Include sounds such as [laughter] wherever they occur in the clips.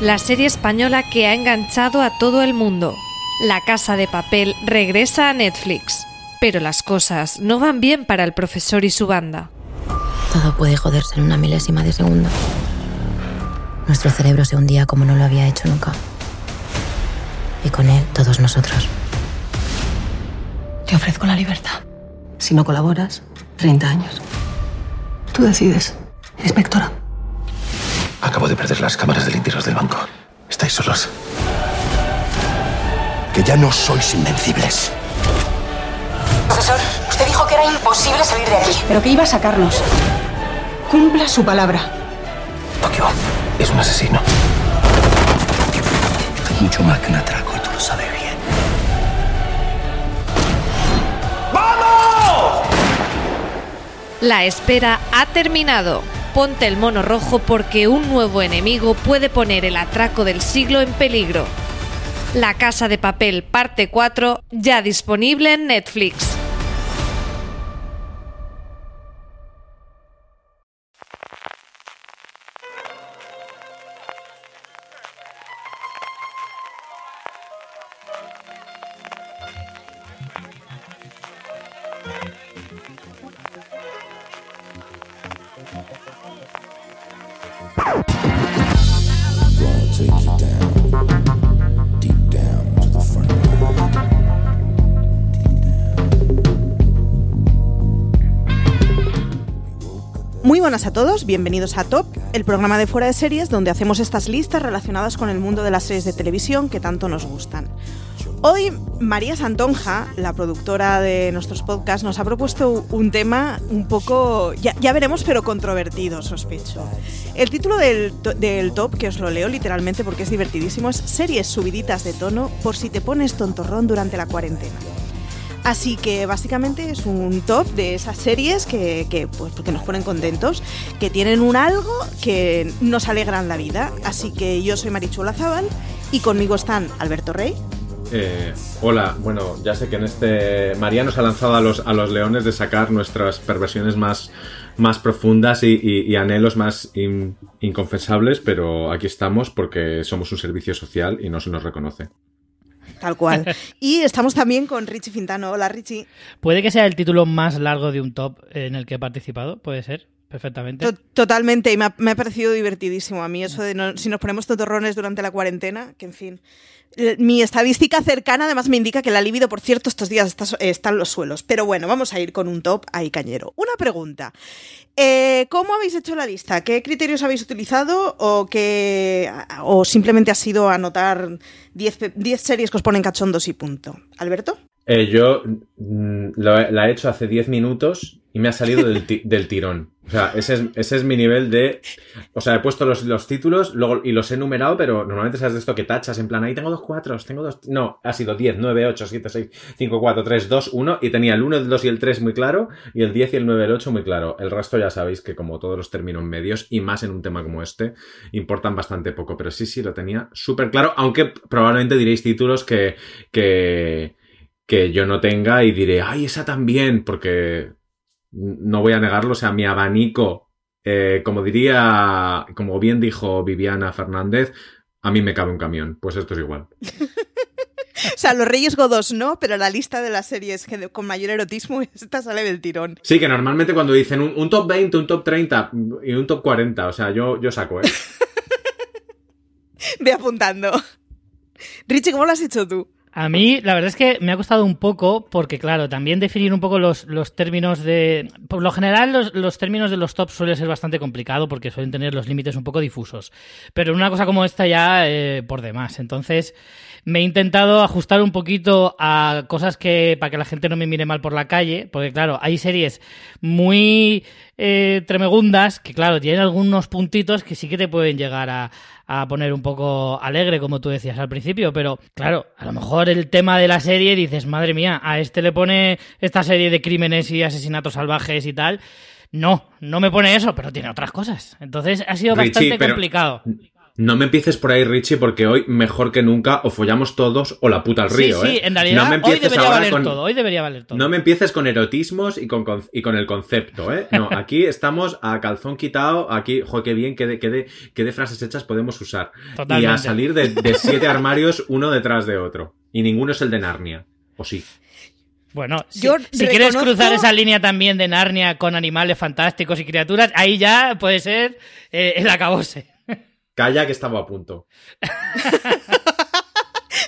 La serie española que ha enganchado a todo el mundo. La Casa de Papel regresa a Netflix. Pero las cosas no van bien para el profesor y su banda. Todo puede joderse en una milésima de segundo. Nuestro cerebro se hundía como no lo había hecho nunca. Y con él todos nosotros. Te ofrezco la libertad. Si no colaboras, 30 años. Tú decides, inspectora. Acabo de perder las cámaras del interior del banco. Estáis solos. Que ya no sois invencibles. Profesor, usted dijo que era imposible salir de aquí. Pero que iba a sacarnos. Cumpla su palabra. Tokio es un asesino. Es mucho más que un atraco y tú lo sabes bien. La espera ha terminado. Ponte el mono rojo porque un nuevo enemigo puede poner el atraco del siglo en peligro. La Casa de Papel parte 4 ya disponible en Netflix. Muy buenas a todos, bienvenidos a Top, el programa de fuera de series donde hacemos estas listas relacionadas con el mundo de las series de televisión que tanto nos gustan. Hoy María Santonja, la productora de nuestros podcasts, nos ha propuesto un tema un poco, ya, veremos, pero controvertido, sospecho. El título del, to- del top, que os lo leo literalmente porque es divertidísimo, es Series subiditas de tono por si te pones tontorrón durante la cuarentena. Así que básicamente es un top de esas series que, pues, nos ponen contentos, que tienen un algo que nos alegran la vida. Así que yo soy Marichula Zabal y conmigo están Alberto Rey. Eh, hola, bueno, ya sé que en este. María nos ha lanzado a los, a los leones de sacar nuestras perversiones más, más profundas y, y- y anhelos más in- inconfesables, pero aquí estamos porque somos un servicio social y no se nos reconoce. Tal cual. y estamos también con Richie Fintano. Hola Richie. Puede que sea el título más largo de un top en el que he participado, puede ser, perfectamente. To- Totalmente, y me ha, parecido divertidísimo a mí eso de no- si nos ponemos totorrones durante la cuarentena, que en fin. Mi estadística cercana además me indica que la libido, por cierto, estos días está, en los suelos. Pero bueno, vamos a ir con un top ahí cañero. Una pregunta. Eh, ¿Cómo habéis hecho la lista? ¿Qué criterios habéis utilizado o, o simplemente ha sido anotar 10 pe- 10 series que os ponen cachondos y punto? ¿Alberto? Eh, yo mm, lo- la he hecho hace 10 minutos y me ha salido del, ti- [laughs] del tirón. O sea, ese es, ese es mi nivel de... O sea, he puesto los, los títulos luego, y los he numerado, pero normalmente sabes de esto que tachas en plan, ahí tengo dos cuatros, tengo dos... No, ha sido 10, 9, 8, 7, 6, 5, 4, 3, 2, 1 y tenía el 1, el 2 y el 3 muy claro y el 10 y el 9 y el 8 muy claro. El resto ya sabéis que como todos los términos medios y más en un tema como este, importan bastante poco, pero sí, sí, lo tenía súper claro, aunque probablemente diréis títulos que... que que yo no tenga y diré, ay, esa también, porque no voy a negarlo, o sea, mi abanico, eh, como diría, como bien dijo Viviana Fernández, a mí me cabe un camión, pues esto es igual. [laughs] O sea, los Reyes Godos no, pero la lista de las series que con mayor erotismo, [laughs] esta sale del tirón. Sí, que normalmente cuando dicen un, un top 20, un top 30 y un top 40, o sea, yo, yo saco, ¿eh? [laughs] Ve apuntando. Richie, ¿cómo lo has hecho tú? A mí, la verdad es que me ha costado un poco, porque claro, también definir un poco los, los términos de... Por lo general, los, los términos de los tops suele ser bastante complicado porque suelen tener los límites un poco difusos. Pero una cosa como esta ya, eh, por demás. Entonces, me he intentado ajustar un poquito a cosas que... para que la gente no me mire mal por la calle, porque claro, hay series muy eh, tremegundas que claro, tienen algunos puntitos que sí que te pueden llegar a, a poner un poco alegre, como tú decías al principio, pero claro, a lo mejor el tema de la serie dices, madre mía, a este le pone esta serie de crímenes y asesinatos salvajes y tal. No, no me pone eso, pero tiene otras cosas. Entonces ha sido Richie, bastante pero- complicado. No me empieces por ahí, Richie, porque hoy, mejor que nunca, o follamos todos o la puta al río, sí, sí, ¿eh? en realidad no me hoy debería valer con- todo, hoy debería valer todo. No me empieces con erotismos y con, con- y con el concepto, ¿eh? No, [laughs] aquí estamos a calzón quitado, aquí, jo, qué bien, qué de, qué de, qué de frases hechas podemos usar. Y Totalmente. a salir de, de [laughs] siete armarios uno detrás de otro. Y ninguno es el de Narnia. ¿O sí? Bueno, si, Yo si quieres reconozco- cruzar esa línea también de Narnia con animales fantásticos y criaturas, ahí ya puede ser eh, el acabose. Calla que estaba a punto. [laughs]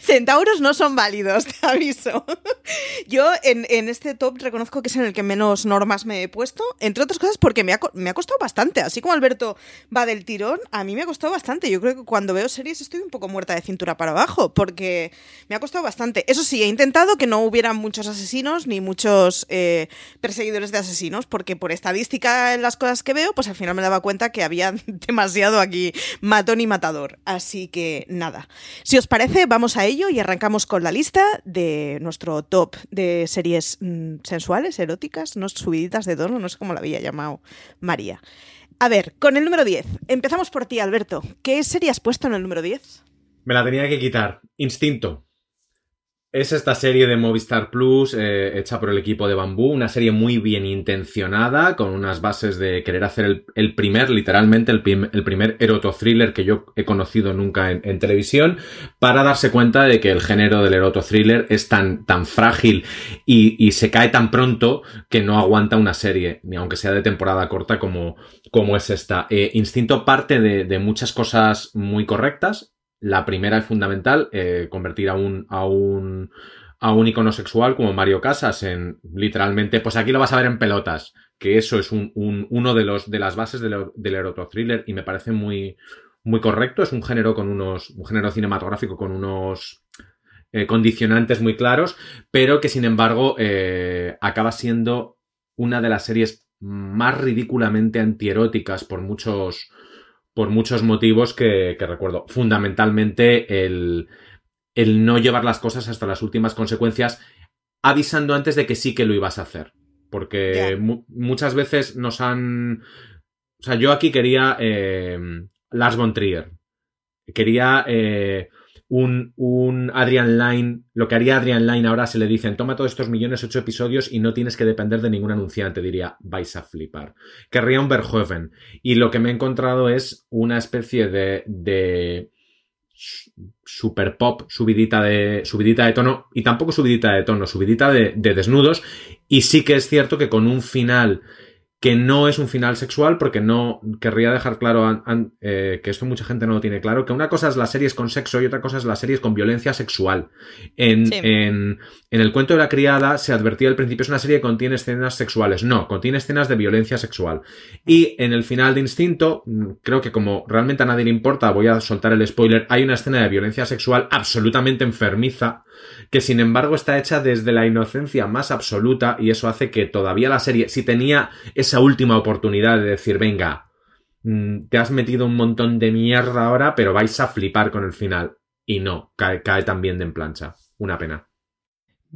Centauros no son válidos, [laughs] te aviso. Yo en, en este top reconozco que es en el que menos normas me he puesto, entre otras cosas porque me ha, me ha costado bastante. Así como Alberto va del tirón, a mí me ha costado bastante. Yo creo que cuando veo series estoy un poco muerta de cintura para abajo porque me ha costado bastante. Eso sí, he intentado que no hubiera muchos asesinos ni muchos eh, perseguidores de asesinos porque por estadística en las cosas que veo, pues al final me daba cuenta que había [laughs] demasiado aquí matón y matador. Así que nada. Si os parece, vamos a ello y arrancamos con la lista de nuestro top de series mm, sensuales, eróticas, no subiditas de tono, no sé cómo la había llamado María. A ver, con el número 10. Empezamos por ti, Alberto. ¿Qué serie has puesto en el número 10? Me la tenía que quitar. Instinto. Es esta serie de Movistar Plus eh, hecha por el equipo de Bambú, una serie muy bien intencionada, con unas bases de querer hacer el, primer, literalmente, el, prim- el primer erotothriller que yo he conocido nunca en, televisión, para darse cuenta de que el género del erotothriller es tan, tan frágil y, se cae tan pronto que no aguanta una serie, ni aunque sea de temporada corta como, como es esta. Eh, Instinto parte de muchas cosas muy correctas, la primera es fundamental, eh, convertir a un, a un a un icono sexual como Mario Casas en literalmente, pues aquí lo vas a ver en pelotas, que eso es un, un- uno de los de las bases del, del erotothriller y me parece muy muy correcto, es un género con unos un género cinematográfico con unos eh, condicionantes muy claros, pero que sin embargo eh, acaba siendo una de las series más ridículamente antieróticas por muchos por muchos motivos que, que recuerdo. Fundamentalmente el, el no llevar las cosas hasta las últimas consecuencias, avisando antes de que sí que lo ibas a hacer. Porque mu- muchas veces nos han... O sea, yo aquí quería eh, Lars von Trier. Quería eh, un, un Adrian Line. Lo que haría Adrian Line ahora se le dicen, toma todos estos millones, ocho episodios y no tienes que depender de ningún anunciante. Diría, vais a flipar. Querría un Verhoeven. Y lo que me he encontrado es una especie de, de su- super pop, subidita de, subidita de tono, y tampoco subidita de tono, subidita de, de desnudos. Y sí que es cierto que con un final que no es un final sexual, porque no querría dejar claro an- an- eh, que esto mucha gente no lo tiene claro, que una cosa es las series con sexo y otra cosa es las series con violencia sexual. En, Sí. en, en el cuento de la criada se advertía al principio es una serie que contiene escenas sexuales. No, contiene escenas de violencia sexual. Y en el final de Instinto, mm, creo que como realmente a nadie le importa, voy a soltar el spoiler, hay una escena de violencia sexual absolutamente enfermiza, que sin embargo está hecha desde la inocencia más absoluta y eso hace que todavía la serie, si tenía esa última oportunidad de decir, venga, mm, te has metido un montón de mierda ahora, pero vais a flipar con el final. Y no, cae, cae también de en plancha. Una pena.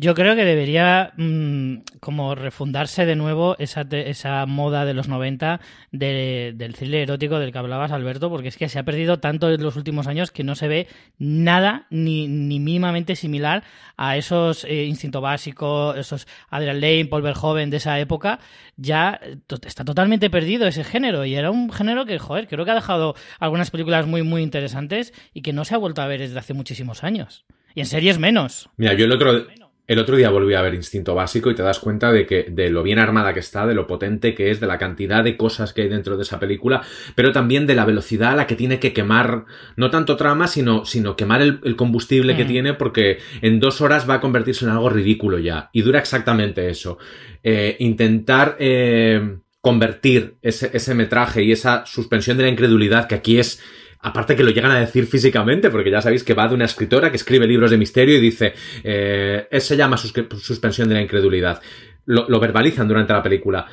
Yo creo que debería mm, como refundarse de nuevo esa, esa moda de los 90 de- del thriller erótico del que hablabas, Alberto, porque es que se ha perdido tanto en los últimos años que no se ve nada ni, ni mínimamente similar a esos eh, Instinto Básico, esos Adrian Lane, Paul Verhoeven de esa época. Ya eh, está totalmente perdido ese género y era un género que, joder, creo que ha dejado algunas películas muy, muy interesantes y que no se ha vuelto a ver desde hace muchísimos años. Y en series menos. Mira, yo el otro, El otro día volví a ver Instinto Básico y te das cuenta de que de lo bien armada que está, de lo potente que es, de la cantidad de cosas que hay dentro de esa película, pero también de la velocidad a la que tiene que quemar, no tanto trama, sino, sino quemar el, el combustible que tiene, porque en dos horas va a convertirse en algo ridículo ya. Y dura exactamente eso. Eh, intentar eh, convertir ese, ese metraje y esa suspensión de la incredulidad, que aquí es Aparte que lo llegan a decir físicamente, porque ya sabéis que va de una escritora que escribe libros de misterio y dice, eh, se llama suspensión de la incredulidad. Lo, verbalizan durante la película.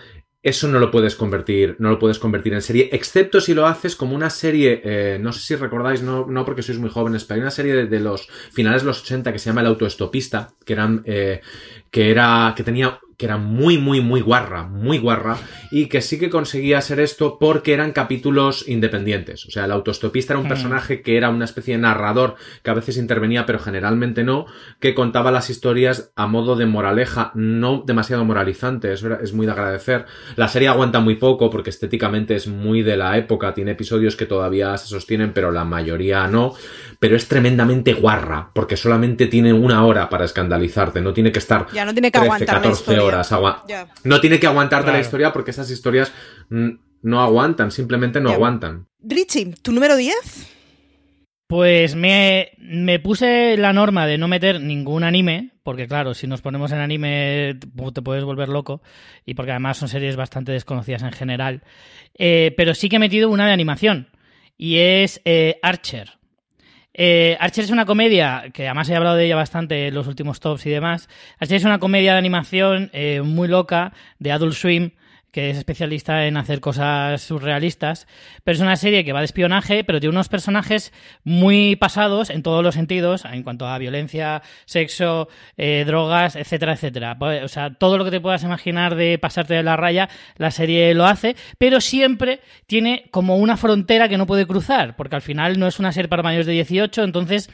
Eso no lo puedes convertir, no lo puedes convertir en serie, excepto si lo haces como una serie, eh, no sé si recordáis, no, no porque sois muy jóvenes, pero hay una serie de, de los finales de los 80 que se llama El Autoestopista, que eran, eh, que era, que tenía, que era muy, muy, muy guarra, muy guarra, y que sí que conseguía hacer esto porque eran capítulos independientes. O sea, el autostopista era un Mm. personaje que era una especie de narrador que a veces intervenía, pero generalmente no, que contaba las historias a modo de moraleja, no demasiado moralizante, eso era- es muy de agradecer. La serie aguanta muy poco porque estéticamente es muy de la época, tiene episodios que todavía se sostienen, pero la mayoría no, pero es tremendamente guarra, porque solamente tiene una hora para escandalizarte, no tiene que estar Ya no tiene que 13, aguantar la 14 historia. horas. Ya. No tiene que aguantarte la historia porque esas historias mm, no aguantan, simplemente no Ya. aguantan. Richie, ¿tu número 10? Pues me, me puse la norma de no meter ningún anime, porque claro, si nos ponemos en anime te te puedes volver loco, y porque además son series bastante desconocidas en general. Eh, pero sí que he metido una de animación, y es eh, Archer. Eh, Archer es una comedia, que además he hablado de ella bastante en los últimos tops y demás. Archer es una comedia de animación eh, muy loca, de Adult Swim, que es especialista en hacer cosas surrealistas, pero es una serie que va de espionaje, pero tiene unos personajes muy pasados en todos los sentidos, en cuanto a violencia, sexo, eh, drogas, etcétera, etcétera. Pues, O sea, todo lo que te puedas imaginar de pasarte de la raya, la serie lo hace, pero siempre tiene como una frontera que no puede cruzar, porque al final no es una serie para mayores de 18, entonces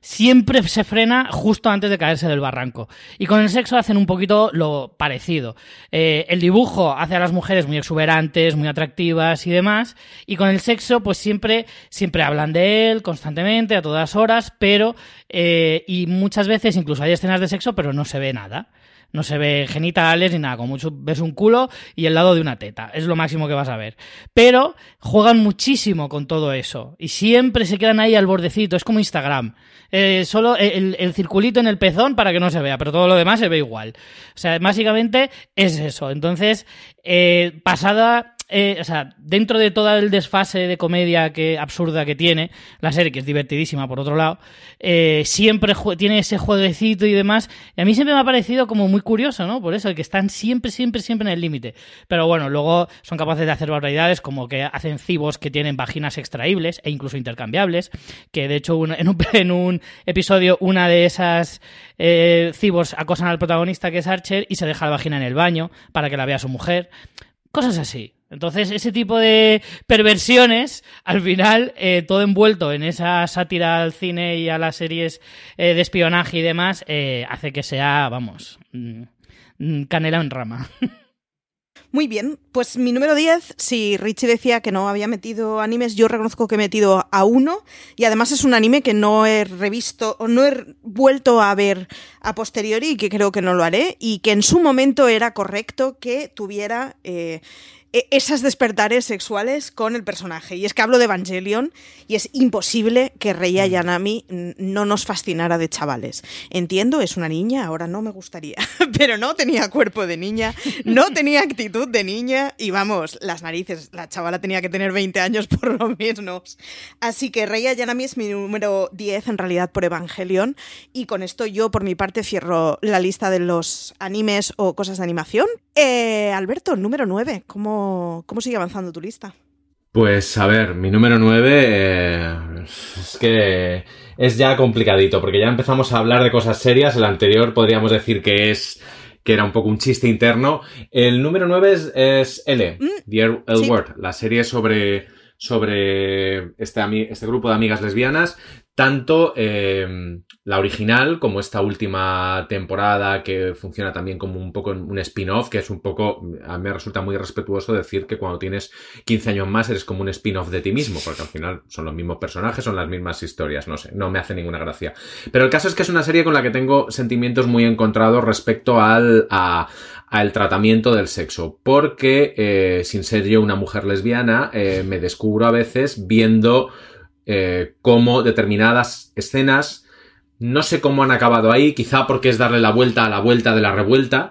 siempre se frena justo antes de caerse del barranco. Y con el sexo hacen un poquito lo parecido. Eh, el dibujo hace a las mujeres muy exuberantes, muy atractivas y demás. Y con el sexo, pues siempre, siempre hablan de él constantemente, a todas horas, pero, eh, y muchas veces incluso hay escenas de sexo, pero no se ve nada. No se ve genitales ni nada, como mucho ves un culo y el lado de una teta. Es lo máximo que vas a ver. Pero juegan muchísimo con todo eso. Y siempre se quedan ahí al bordecito. Es como Instagram. Eh, solo el, el circulito en el pezón para que no se vea, pero todo lo demás se ve igual. O sea, básicamente es eso. Entonces, eh, pasada eh, o sea, dentro de todo el desfase de comedia que absurda que tiene, la serie, que es divertidísima por otro lado, eh, siempre tiene ese jueguecito y demás. Y a mí siempre me ha parecido como muy curioso, ¿no? Por eso, el que están siempre, siempre, siempre en el límite. Pero bueno, luego son capaces de hacer barbaridades como que hacen cibos que tienen vaginas extraíbles e incluso intercambiables. Que de hecho, un- en, un, [laughs] en un episodio, una de esas eh, cibos acosan al protagonista, que es Archer, y se deja la vagina en el baño para que la vea su mujer. Cosas así. Entonces, ese tipo de perversiones, al final, eh, todo envuelto en esa sátira al cine y a las series eh, de espionaje y demás, eh, hace que sea, vamos, mm, mm, canela en rama. [laughs] Muy bien, pues mi número 10, si Richie decía que no había metido animes, yo reconozco que he metido a uno y además es un anime que no he revisto o no he vuelto a ver a posteriori y que creo que no lo haré y que en su momento era correcto que tuviera e- esas despertares sexuales con el personaje. Y es que hablo de Evangelion y es imposible que Rei Ayanami mm, no nos fascinara de chavales. Entiendo, es una niña, ahora no me gustaría, [laughs] pero no tenía cuerpo de niña, no [laughs] tenía actitud de niña y vamos, las narices, la chavala tenía que tener 20 años [laughs] por lo menos. Así que Rei Ayanami es mi número 10 en realidad por Evangelion y con esto yo por mi parte cierro la lista de los animes o cosas de animación. Eh, Alberto, número 9, ¿cómo, ¿cómo sigue avanzando tu lista? Pues a ver, mi número 9 es que es ya complicadito, porque ya empezamos a hablar de cosas serias. El anterior podríamos decir que es que era un poco un chiste interno. El número 9 es, es L, The L sí. Word, la serie sobre, sobre este, este grupo de amigas lesbianas. Tanto eh, la original como esta última temporada que funciona también como un poco un spin-off, que es un poco, a mí me resulta muy respetuoso decir que cuando tienes 15 años más eres como un spin-off de ti mismo, porque al final son los mismos personajes, son las mismas historias, no sé, no me hace ninguna gracia. Pero el caso es que es una serie con la que tengo sentimientos muy encontrados respecto al, a, al tratamiento del sexo, porque eh, sin ser yo una mujer lesbiana, eh, me descubro a veces viendo eh, cómo determinadas escenas, no sé cómo han acabado ahí, quizá porque es darle la vuelta a la vuelta de la revuelta,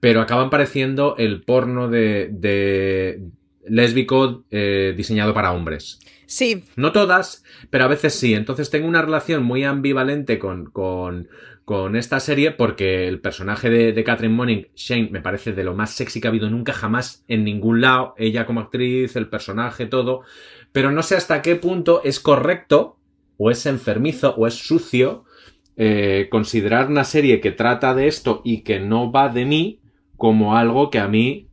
pero acaban pareciendo el porno de, de lésbico eh, diseñado para hombres. Sí. No todas, pero a veces sí. Entonces tengo una relación muy ambivalente con, con, con esta serie porque el personaje de, de Catherine Monning, Shane, me parece de lo más sexy que ha habido nunca jamás en ningún lado. Ella como actriz, el personaje, todo. Pero no sé hasta qué punto es correcto, o es enfermizo, o es sucio, eh, considerar una serie que trata de esto y que no va de mí como algo que a mí,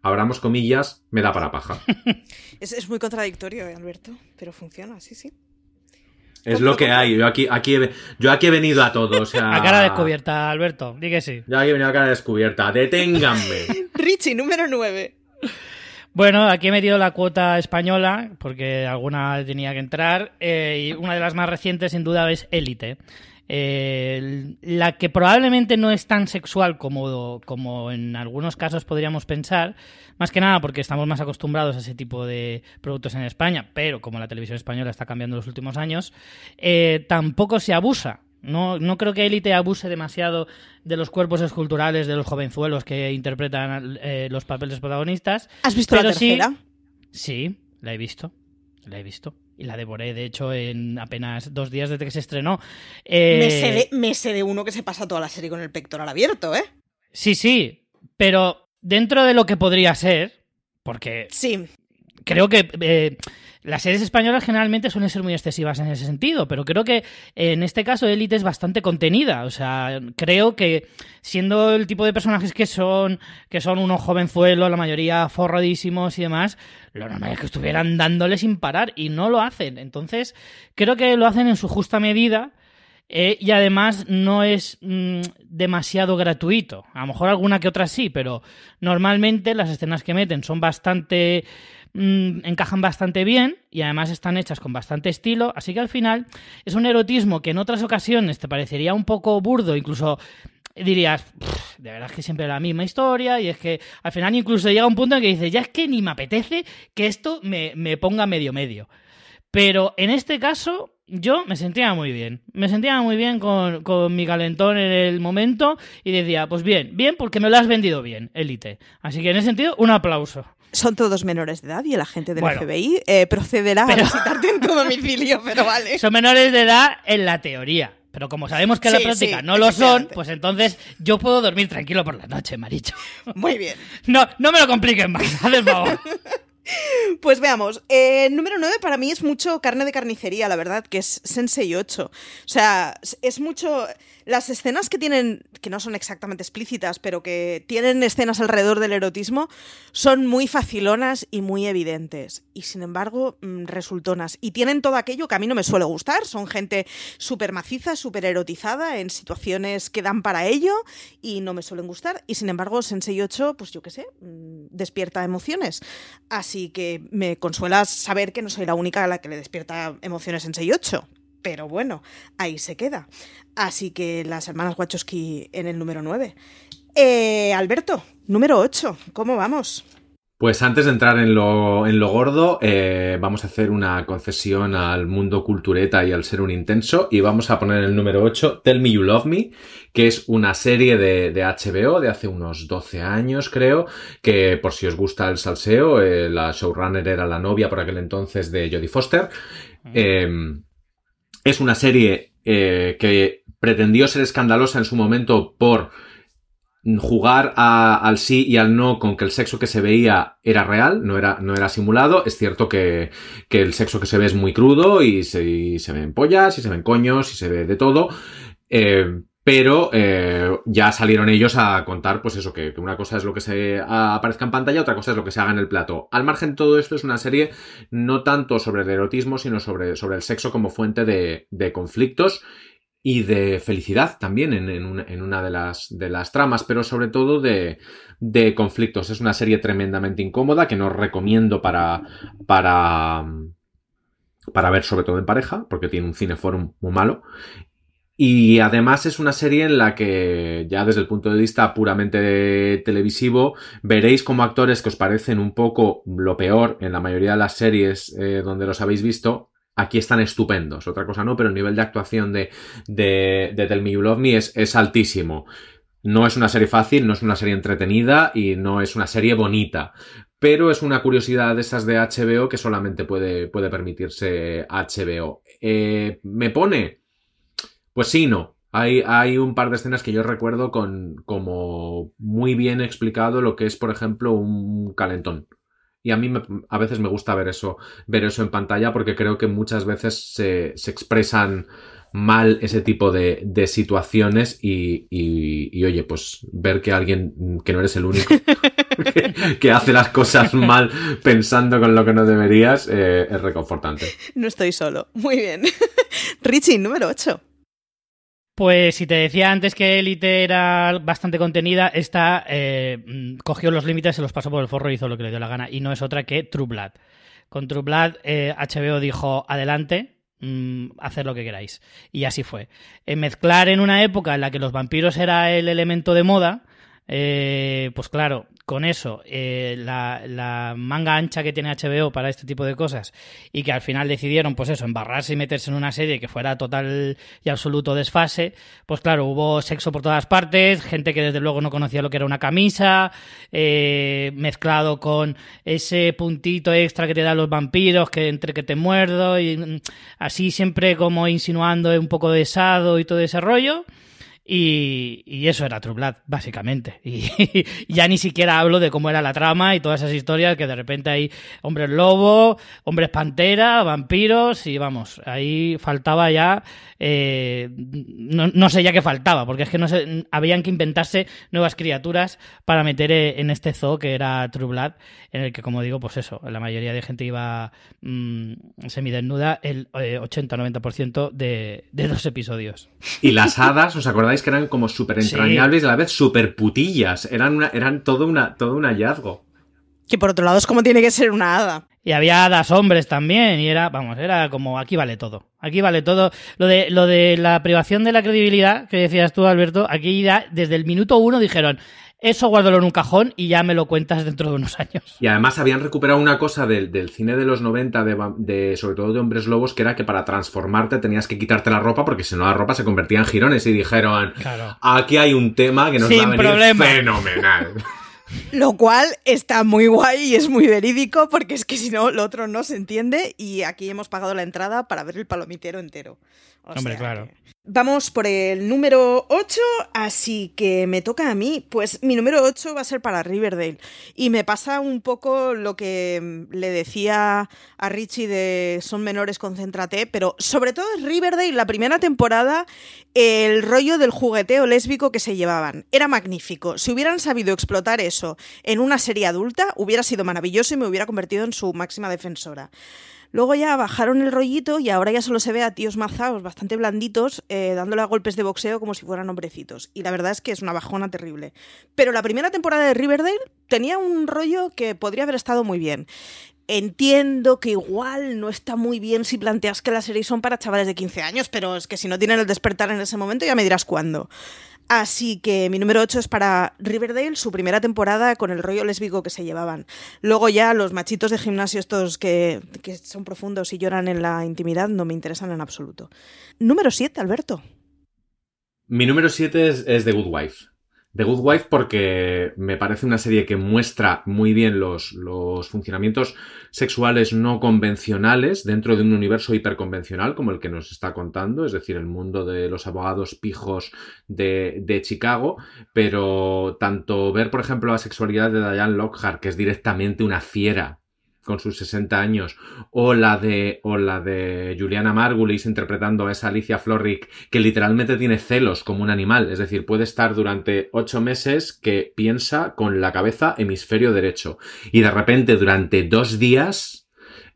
abramos comillas, me da para paja. [laughs] Es, es muy contradictorio, eh, Alberto, pero funciona, sí, sí. Es lo que hay. Yo aquí, aquí he, yo aquí he venido a todo. O sea, [laughs] A cara descubierta, Alberto, di que sí. Yo aquí he venido a cara descubierta. Deténganme. [laughs] Richie, número 9. Bueno, aquí he metido la cuota española, porque alguna tenía que entrar, eh, y una de las más recientes, sin duda, es Élite. Eh, la que probablemente no es tan sexual como, como en algunos casos podríamos pensar, más que nada porque estamos más acostumbrados a ese tipo de productos en España, pero como la televisión española está cambiando en los últimos años, eh, tampoco se abusa. No, no creo que Élite abuse demasiado de los cuerpos esculturales de los jovenzuelos que interpretan eh, los papeles protagonistas. ¿Has visto la sí- tercera? Sí, la he visto. La he visto. Y la devoré, de hecho, en apenas dos días desde que se estrenó. Eh, Me, sé de, me sé de uno que se pasa toda la serie con el pectoral abierto, ¿eh? Sí, sí, pero dentro de lo que podría ser, porque Sí. creo que eh, las series españolas generalmente suelen ser muy excesivas en ese sentido, pero creo que en este caso Elite es bastante contenida. O sea, creo que siendo el tipo de personajes que son, que son unos jovenzuelos, la mayoría forradísimos y demás, lo normal es que estuvieran dándole sin parar y no lo hacen. Entonces, creo que lo hacen en su justa medida. eh, y además no es mm, demasiado gratuito. A lo mejor alguna que otra sí, pero normalmente las escenas que meten son bastante mm, encajan bastante bien y además están hechas con bastante estilo, así que al final es un erotismo que en otras ocasiones te parecería un poco burdo, incluso dirías, "Pff, de verdad es que siempre la misma historia y es que al final incluso llega un punto en que dices, ya es que ni me apetece que esto me, me ponga medio medio. Pero en este caso yo me sentía muy bien. Me sentía muy bien con, con mi calentón en el momento y decía, pues bien, bien porque me lo has vendido bien, Elite. Así que en ese sentido, un aplauso. Son todos menores de edad y el agente del Bueno. FBI eh, procederá Pero- a visitarte en tu domicilio, [laughs] pero vale. Son menores de edad en la teoría. Pero como sabemos que en Sí, la práctica sí, no lo son, pues entonces yo puedo dormir tranquilo por la noche, maricho. [laughs] Muy bien. No, no me lo compliquen más, haz el favor. [laughs] Pues veamos. Eh, número 9 para mí es mucho carne de carnicería, la verdad, que es Sensei 8. O sea, es mucho. Las escenas que tienen, que no son exactamente explícitas, pero que tienen escenas alrededor del erotismo, son muy facilonas y muy evidentes. Y sin embargo, mm, resultonas. Y tienen todo aquello que a mí no me suele gustar. Son gente súper maciza, súper erotizada en situaciones que dan para ello y no me suelen gustar. Y sin embargo, Sensei 8, pues yo qué sé, mm, despierta emociones. Así que me consuela saber que no soy la única a la que le despierta emociones Sensei 8. Pero bueno, ahí se queda. Así que las hermanas Wachowski en el número 9. Eh, Alberto, número 8. ¿Cómo vamos? Pues antes de entrar en lo, en lo gordo, eh, vamos a hacer una concesión al mundo cultureta y al ser un intenso y vamos a poner el número 8, Tell Me You Love Me, que es una serie de, de HBO de hace unos 12 años, creo, que por si os gusta el salseo, eh, la showrunner era la novia por aquel entonces de Jodie Foster. Eh, es una serie eh, que pretendió ser escandalosa en su momento por jugar al sí y al no con que el sexo que se veía era real, no era, no era simulado. Es cierto que, que el sexo que se ve es muy crudo y se, se ven pollas y se ven coños y se ve de todo. Eh, pero eh, ya salieron ellos a contar, pues eso, que, una cosa es lo que se aparezca en pantalla, otra cosa es lo que se haga en el plato. Al margen de todo esto, es una serie no tanto sobre el erotismo, sino sobre, sobre el sexo como fuente de, conflictos y de felicidad también en, en una, en una de, las, de las tramas, pero sobre todo de, de conflictos. Es una serie tremendamente incómoda que no recomiendo para, para, para ver sobre todo en pareja, porque tiene un cineforum muy malo. Y además es una serie en la que, ya desde el punto de vista puramente televisivo, veréis como actores que os parecen un poco lo peor en la mayoría de las series eh, donde los habéis visto, aquí están estupendos. Otra cosa no, pero el nivel de actuación de, de, de Tell Me You Love Me es, es altísimo. No es una serie fácil, no es una serie entretenida y no es una serie bonita. Pero es una curiosidad de esas de HBO que solamente puede, puede permitirse HBO. Eh, ¿Me pone? Pues sí, no. Hay, hay, un par de escenas que yo recuerdo con como muy bien explicado lo que es, por ejemplo, un calentón. Y a mí me, a veces me gusta ver eso, ver eso en pantalla porque creo que muchas veces se, se expresan mal ese tipo de, de situaciones y, y, y, oye, pues ver que alguien, que no eres el único, [laughs] que, que, hace las cosas mal pensando con lo que no deberías, eh, es reconfortante. No estoy solo. Muy bien. [laughs] Richie, número 8. Pues si te decía antes que Elite era bastante contenida, esta eh, cogió los límites, se los pasó por el forro y hizo lo que le dio la gana. Y no es otra que True Blood. Con True Blood, eh, HBO dijo, adelante, mmm, hacer lo que queráis. Y así fue. Eh, mezclar en una época en la que los vampiros era el elemento de moda, eh, pues claro, con eso, eh, la, la, manga ancha que tiene HBO para este tipo de cosas y que al final decidieron, pues eso, embarrarse y meterse en una serie que fuera total y absoluto desfase, pues claro, hubo sexo por todas partes, gente que desde luego no conocía lo que era una camisa, eh, mezclado con ese puntito extra que te dan los vampiros, que entre que te muerdo y mm, así siempre como insinuando un poco de sado y todo ese rollo. Y, eso era True Blood, básicamente. Y, [laughs] ya ni siquiera hablo de cómo era la trama y todas esas historias que de repente hay hombres lobo, hombres pantera, vampiros y vamos, ahí faltaba ya, eh, no, no, sé ya qué faltaba, porque es que no sé, habían que inventarse nuevas criaturas para meter en este zoo que era True Blood, en el que como digo, pues eso, la mayoría de gente iba mmm, semidesnuda el eh, 80-90% de, de los episodios. Y las hadas, ¿os acordáis? Que eran como súper entrañables sí. y a la vez súper putillas. Eran, una, eran todo, una, todo un hallazgo. Que por otro lado es como tiene que ser una hada. Y había hadas hombres también, y era, vamos, era como aquí vale todo. Aquí vale todo. Lo de, lo de la privación de la credibilidad que decías tú, Alberto, aquí ya desde el minuto uno dijeron, eso guárdalo en un cajón y ya me lo cuentas dentro de unos años. Y además habían recuperado una cosa del, del cine de los 90, de, de, sobre todo de hombres lobos, que era que para transformarte tenías que quitarte la ropa porque si no la ropa se convertía en jirones y dijeron, claro. aquí hay un tema que nos Sin va a venir problema. fenomenal. [laughs] Lo cual está muy guay y es muy verídico porque es que si no, lo otro no se entiende y aquí hemos pagado la entrada para ver el palomitero entero. O Hombre, sea claro. Que... Vamos por el número 8, así que me toca a mí. Pues mi número 8 va a ser para Riverdale. Y me pasa un poco lo que le decía a Richie de Son menores, concéntrate, pero sobre todo es Riverdale, la primera temporada, el rollo del jugueteo lésbico que se llevaban. Era magnífico. Si hubieran sabido explotar eso en una serie adulta, hubiera sido maravilloso y me hubiera convertido en su máxima defensora. Luego ya bajaron el rollito y ahora ya solo se ve a tíos mazados bastante blanditos eh, dándole a golpes de boxeo como si fueran hombrecitos. Y la verdad es que es una bajona terrible. Pero la primera temporada de Riverdale tenía un rollo que podría haber estado muy bien. Entiendo que igual no está muy bien si planteas que las series son para chavales de 15 años, pero es que si no tienen el despertar en ese momento ya me dirás cuándo. Así que mi número 8 es para Riverdale, su primera temporada con el rollo lésbico que se llevaban. Luego ya los machitos de gimnasio estos que, que son profundos y lloran en la intimidad no me interesan en absoluto. Número 7, Alberto. Mi número 7 es, es The Good Wife. The Good Wife porque me parece una serie que muestra muy bien los, los, funcionamientos sexuales no convencionales dentro de un universo hiperconvencional como el que nos está contando, es decir, el mundo de los abogados pijos de, de Chicago, pero tanto ver, por ejemplo, la sexualidad de Diane Lockhart, que es directamente una fiera, con sus 60 años, o la de, o la de Juliana Margulis interpretando a esa Alicia Florrick que literalmente tiene celos como un animal, es decir, puede estar durante ocho meses que piensa con la cabeza hemisferio derecho. Y de repente durante dos días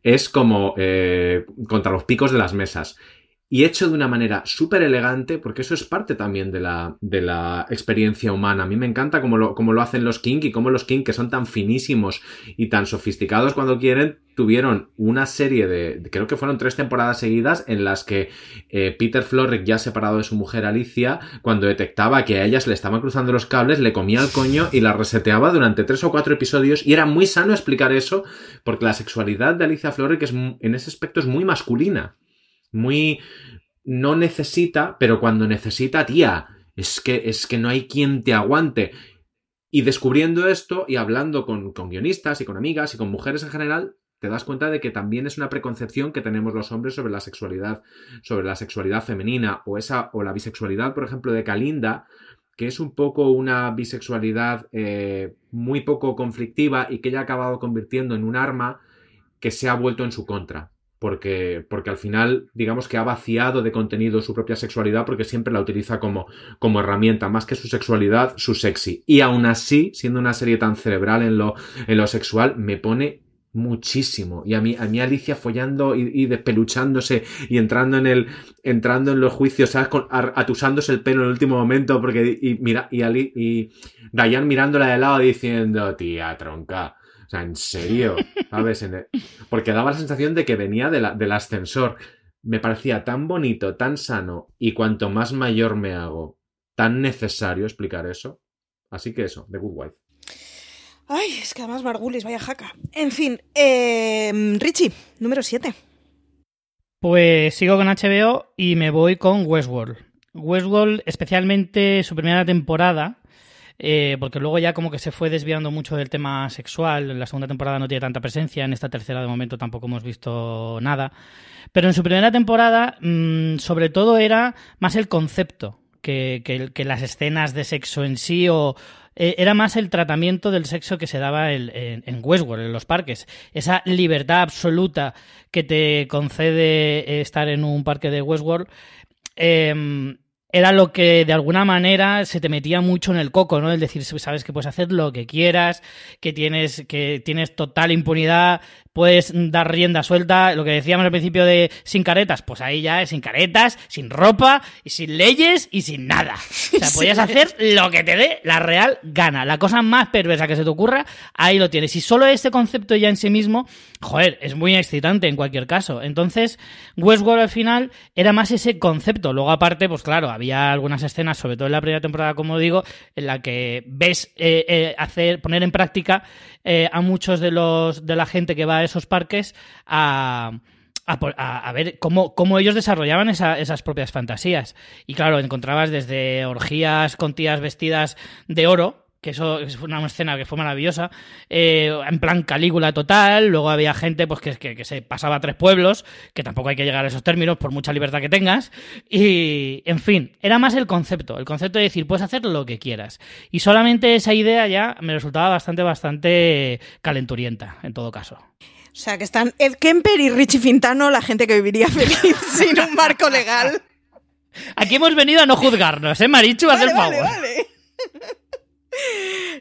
es como eh, contra los picos de las mesas y hecho de una manera súper elegante, porque eso es parte también de la, de la experiencia humana. A mí me encanta cómo lo, cómo lo hacen los King y cómo los King, que son tan finísimos y tan sofisticados cuando quieren, tuvieron una serie de, creo que fueron tres temporadas seguidas en las que eh, Peter Florrick, ya separado de su mujer Alicia, cuando detectaba que a ella se le estaban cruzando los cables, le comía el coño y la reseteaba durante tres o cuatro episodios y era muy sano explicar eso porque la sexualidad de Alicia Florrick es, en ese aspecto es muy masculina muy... no necesita, pero cuando necesita, tía, es que, es que no hay quien te aguante. Y descubriendo esto y hablando con, con guionistas y con amigas y con mujeres en general, te das cuenta de que también es una preconcepción que tenemos los hombres sobre la sexualidad, sobre la sexualidad femenina o esa o la bisexualidad, por ejemplo, de Kalinda, que es un poco una bisexualidad eh, muy poco conflictiva y que ella ha acabado convirtiendo en un arma que se ha vuelto en su contra porque, porque al final, digamos que ha vaciado de contenido su propia sexualidad porque siempre la utiliza como, como herramienta, más que su sexualidad, su sexy. Y aún así, siendo una serie tan cerebral en lo, en lo sexual, me pone muchísimo. Y a mí, a mí Alicia follando y, y despeluchándose y entrando en el, entrando en los juicios, ¿sabes? Atusándose el pelo en el último momento, porque, y mira, y, Ali, y Diane mirándola de lado diciendo, tía, tronca sea, en serio, ¿sabes? Porque daba la sensación de que venía del ascensor. Me parecía tan bonito, tan sano, y cuanto más mayor me hago, tan necesario explicar eso. Así que eso, The Good Wife. Ay, es que además Margulis, vaya jaca. En fin, eh, Richie, número 7. Pues sigo con HBO y me voy con Westworld. Westworld, especialmente su primera temporada, eh, porque luego ya como que se fue desviando mucho del tema sexual. En la segunda temporada no tiene tanta presencia, en esta tercera de momento tampoco hemos visto nada. Pero en su primera temporada, mmm, sobre todo era más el concepto que, que, que, las escenas de sexo en sí o. Eh, era más el tratamiento del sexo que se daba en, Westworld, en los parques. Esa libertad absoluta que te concede estar en un parque de Westworld. Eh, era lo que de alguna manera se te metía mucho en el coco, ¿no? El decir, sabes que puedes hacer lo que quieras, que tienes, que tienes total impunidad, puedes dar rienda suelta, lo que decíamos al principio de sin caretas, pues ahí ya es sin caretas, sin ropa, y sin leyes y sin nada. [laughs] O sea, podías hacer lo que te dé la real gana. La cosa más perversa que se te ocurra, ahí lo tienes. Y solo este concepto ya en sí mismo, joder, es muy excitante en cualquier caso. Entonces, Westworld al final era más ese concepto. Luego aparte, pues claro, había algunas escenas, sobre todo en la primera temporada, como digo, en la que ves eh, eh, hacer, poner en práctica eh, a muchos de los de la gente que va esos parques a, a, ver cómo, cómo, ellos desarrollaban esa, esas propias fantasías. Y claro, encontrabas desde orgías con tías vestidas de oro, que eso fue una escena que fue maravillosa, eh, en plan Calígula total, luego había gente pues que, que, que, se pasaba a tres pueblos, que tampoco hay que llegar a esos términos por mucha libertad que tengas, y en fin, era más el concepto, el concepto de decir, puedes hacer lo que quieras, y solamente esa idea ya me resultaba bastante, bastante calenturienta, en todo caso. O sea, que están Ed Kemper y Richie Fintano, la gente que viviría feliz [laughs] sin un marco legal. Aquí hemos venido a no juzgarnos, ¿eh, Marichu? Haz el favor. Vale, vale.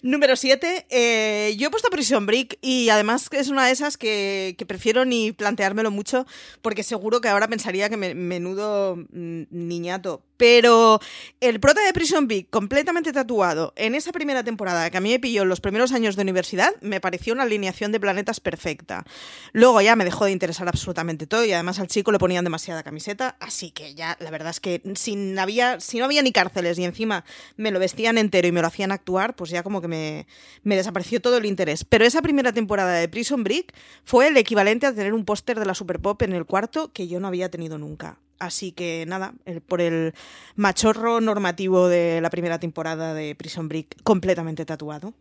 Número 7. Eh, yo he puesto Prison Break y además es una de esas que, que, prefiero ni planteármelo mucho porque seguro que ahora pensaría que me, menudo mm, niñato. Pero el prota de Prison Break completamente tatuado en esa primera temporada que a mí me pilló en los primeros años de universidad me pareció una alineación de planetas perfecta. Luego ya me dejó de interesar absolutamente todo y además al chico le ponían demasiada camiseta, así que ya la verdad es que sin había, si no había ni cárceles y encima me lo vestían entero y me lo hacían actuar, pues ya como que me, me desapareció todo el interés. Pero esa primera temporada de Prison Break fue el equivalente a tener un póster de la Super Pop en el cuarto que yo no había tenido nunca. Así que nada, el, por el machorro normativo de la primera temporada de Prison Break completamente tatuado.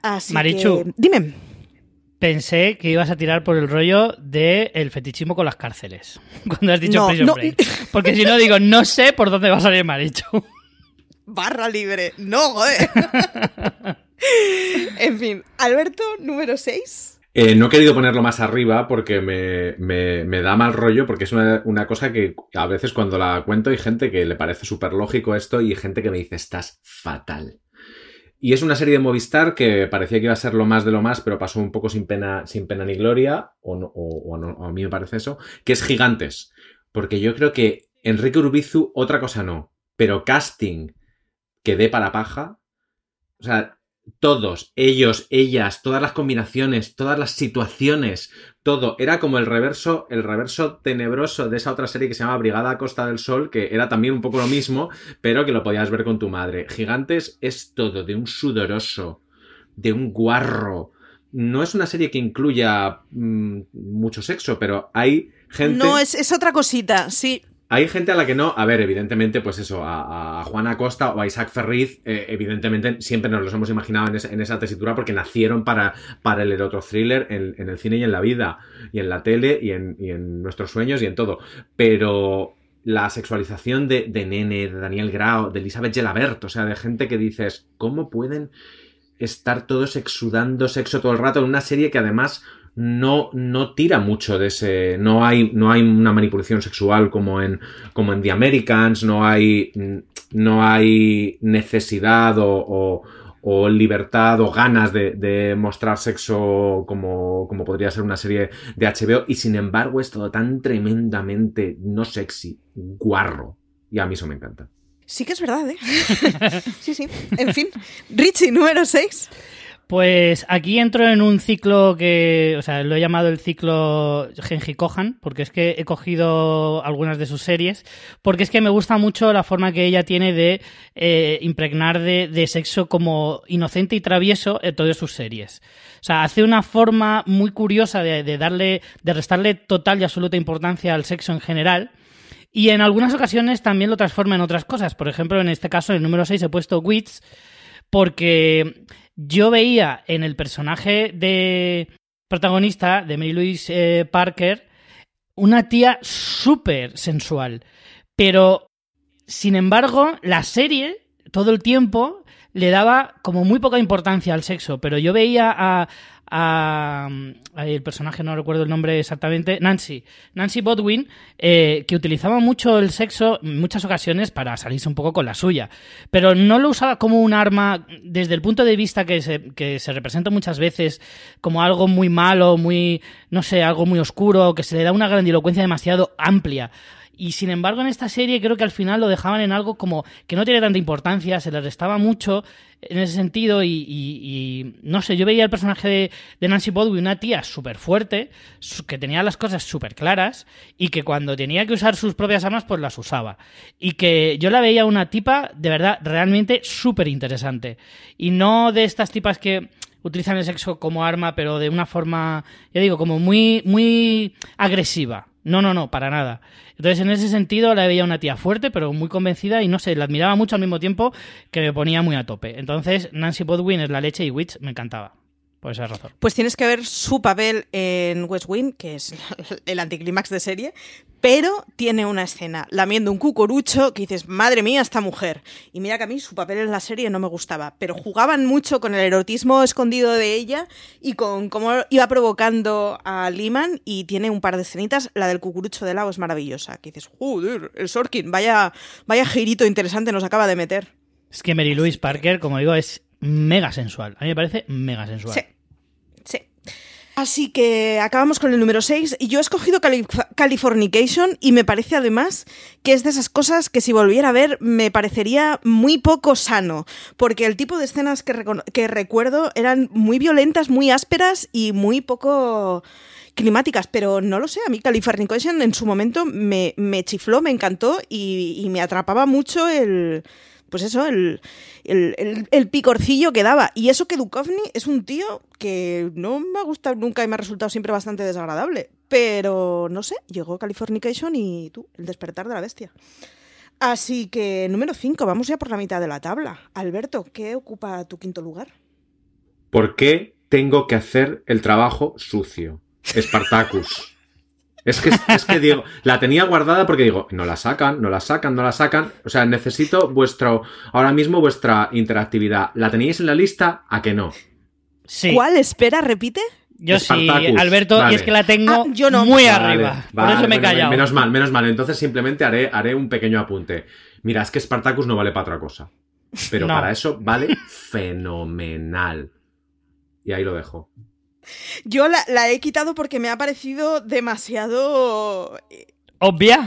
Así Marichu, que, dime. Pensé que ibas a tirar por el rollo del de feticismo con las cárceles. [laughs] Cuando has dicho no, Prison no. Break. Porque si no digo, no sé por dónde va a salir Marichu. [laughs] Barra libre. No, joder. [laughs] en fin, Alberto, número 6. Eh, no he querido ponerlo más arriba porque me, me- me da mal rollo, porque es una, cosa que a veces cuando la cuento hay gente que le parece súper lógico esto y gente que me dice, estás fatal. Y es una serie de Movistar que parecía que iba a ser lo más de lo más, pero pasó un poco sin pena, sin pena ni gloria, o, o a mí me parece eso, que es Gigantes. Porque yo creo que Enrique Urbizu, otra cosa no, pero casting que dé para paja, o sea, todos, ellos, ellas, todas las combinaciones, todas las situaciones, todo, era como el reverso, el reverso tenebroso de esa otra serie que se llama Brigada a Costa del Sol, que era también un poco lo mismo, pero que lo podías ver con tu madre. Gigantes es todo de un sudoroso, de un guarro. No es una serie que incluya mm, mucho sexo, pero hay gente. No, es, es otra cosita, sí. Hay gente a la que no, a ver, evidentemente, pues eso, a, a Juana Costa o a Isaac Ferriz, eh, evidentemente siempre nos los hemos imaginado en esa, tesitura porque nacieron para, para el eroto thriller en, el cine y en la vida, y en la tele y en, y en nuestros sueños y en todo. Pero la sexualización de, de Nene, de Daniel Grau, de Elizabeth Gelabert, o sea, de gente que dices, ¿cómo pueden estar todos exudando sexo todo el rato en una serie que además no, no tira mucho de ese. No hay, no hay una manipulación sexual como en, como en The Americans, no hay, no hay necesidad o, o, libertad o ganas de, de mostrar sexo como, como podría ser una serie de HBO, y sin embargo es todo tan tremendamente no sexy, guarro. Y a mí eso me encanta. Sí que es verdad, ¿eh? [laughs] sí, sí. En fin, Richie, número 6. Pues aquí entro en un ciclo que, o sea, lo he llamado el ciclo Genji Kohan, porque es que he cogido algunas de sus series, porque es que me gusta mucho la forma que ella tiene de eh, impregnar de, sexo como inocente y travieso en todas sus series. O sea, hace una forma muy curiosa de, de darle, de restarle total y absoluta importancia al sexo en general. Y en algunas ocasiones también lo transforma en otras cosas. Por ejemplo, en este caso, en el número 6 he puesto Wits, porque yo veía en el personaje de protagonista de Mary Louise eh, Parker una tía súper sensual. Pero, sin embargo, la serie todo el tiempo le daba como muy poca importancia al sexo. Pero yo veía a, a, el personaje, no recuerdo el nombre exactamente, Nancy, Nancy Bodwin, eh, que utilizaba mucho el sexo en muchas ocasiones para salirse un poco con la suya, pero no lo usaba como un arma desde el punto de vista que se, que se representa muchas veces como algo muy malo, muy, no sé, algo muy oscuro, que se le da una grandilocuencia demasiado amplia. Y sin embargo, en esta serie creo que al final lo dejaban en algo como que no tiene tanta importancia, se le restaba mucho en ese sentido. Y, no sé, yo veía el personaje de, de Nancy Bodwin, una tía súper fuerte, que tenía las cosas súper claras y que cuando tenía que usar sus propias armas, pues las usaba. Y que yo la veía una tipa de verdad realmente súper interesante. Y no de estas tipas que utilizan el sexo como arma, pero de una forma, ya digo, como muy, muy agresiva. No, no, no, para nada. Entonces, en ese sentido, la veía una tía fuerte, pero muy convencida y no sé, la admiraba mucho al mismo tiempo que me ponía muy a tope. Entonces, Nancy Bodwin es la leche y Witch me encantaba. Por esa razón. Pues tienes que ver su papel en West Wing, que es [laughs] el anticlímax de serie, pero tiene una escena lamiendo un cucurucho que dices, madre mía, esta mujer. Y mira que a mí su papel en la serie no me gustaba, pero jugaban mucho con el erotismo escondido de ella y con cómo iba provocando a Liman y tiene un par de escenitas, la del cucurucho de lado es maravillosa, que dices, joder, el Sorkin, vaya, vaya girito interesante nos acaba de meter. Es que Mary Louise Parker, como digo, es mega sensual. A mí me parece mega sensual. Sí. Así que acabamos con el número 6 y yo he escogido Calif Californication y me parece además que es de esas cosas que si volviera a ver me parecería muy poco sano, porque el tipo de escenas que, que recuerdo eran muy violentas, muy ásperas y muy poco climáticas, pero no lo sé, a mí Californication en su momento me, me chifló, me encantó y me atrapaba mucho el pues eso, el, el, el, picorcillo que daba. Y eso que Duchovny es un tío que no me ha gustado nunca y me ha resultado siempre bastante desagradable. Pero no sé, llegó Californication y tú, el despertar de la bestia. Así que número 5, vamos ya por la mitad de la tabla. Alberto, ¿qué ocupa tu quinto lugar? ¿Por qué tengo que hacer el trabajo sucio? Spartacus. Es que, es que digo, la tenía guardada porque digo, no la sacan, no la sacan, no la sacan. O sea, necesito vuestro, ahora mismo vuestra interactividad. ¿La teníais en la lista? ¿A que no? Sí. ¿Cuál? Espera, repite. Yo sí. Alberto, Vale. y es que la tengo Ah, yo no. muy Vale, arriba. Por eso me he bueno, callado. Menos mal, menos mal. Entonces simplemente haré, haré un pequeño apunte. Mira, es que Spartacus no vale para otra cosa. Pero No. para eso vale fenomenal. Y ahí lo dejo. Yo la, la he quitado porque me ha parecido demasiado... Obvia.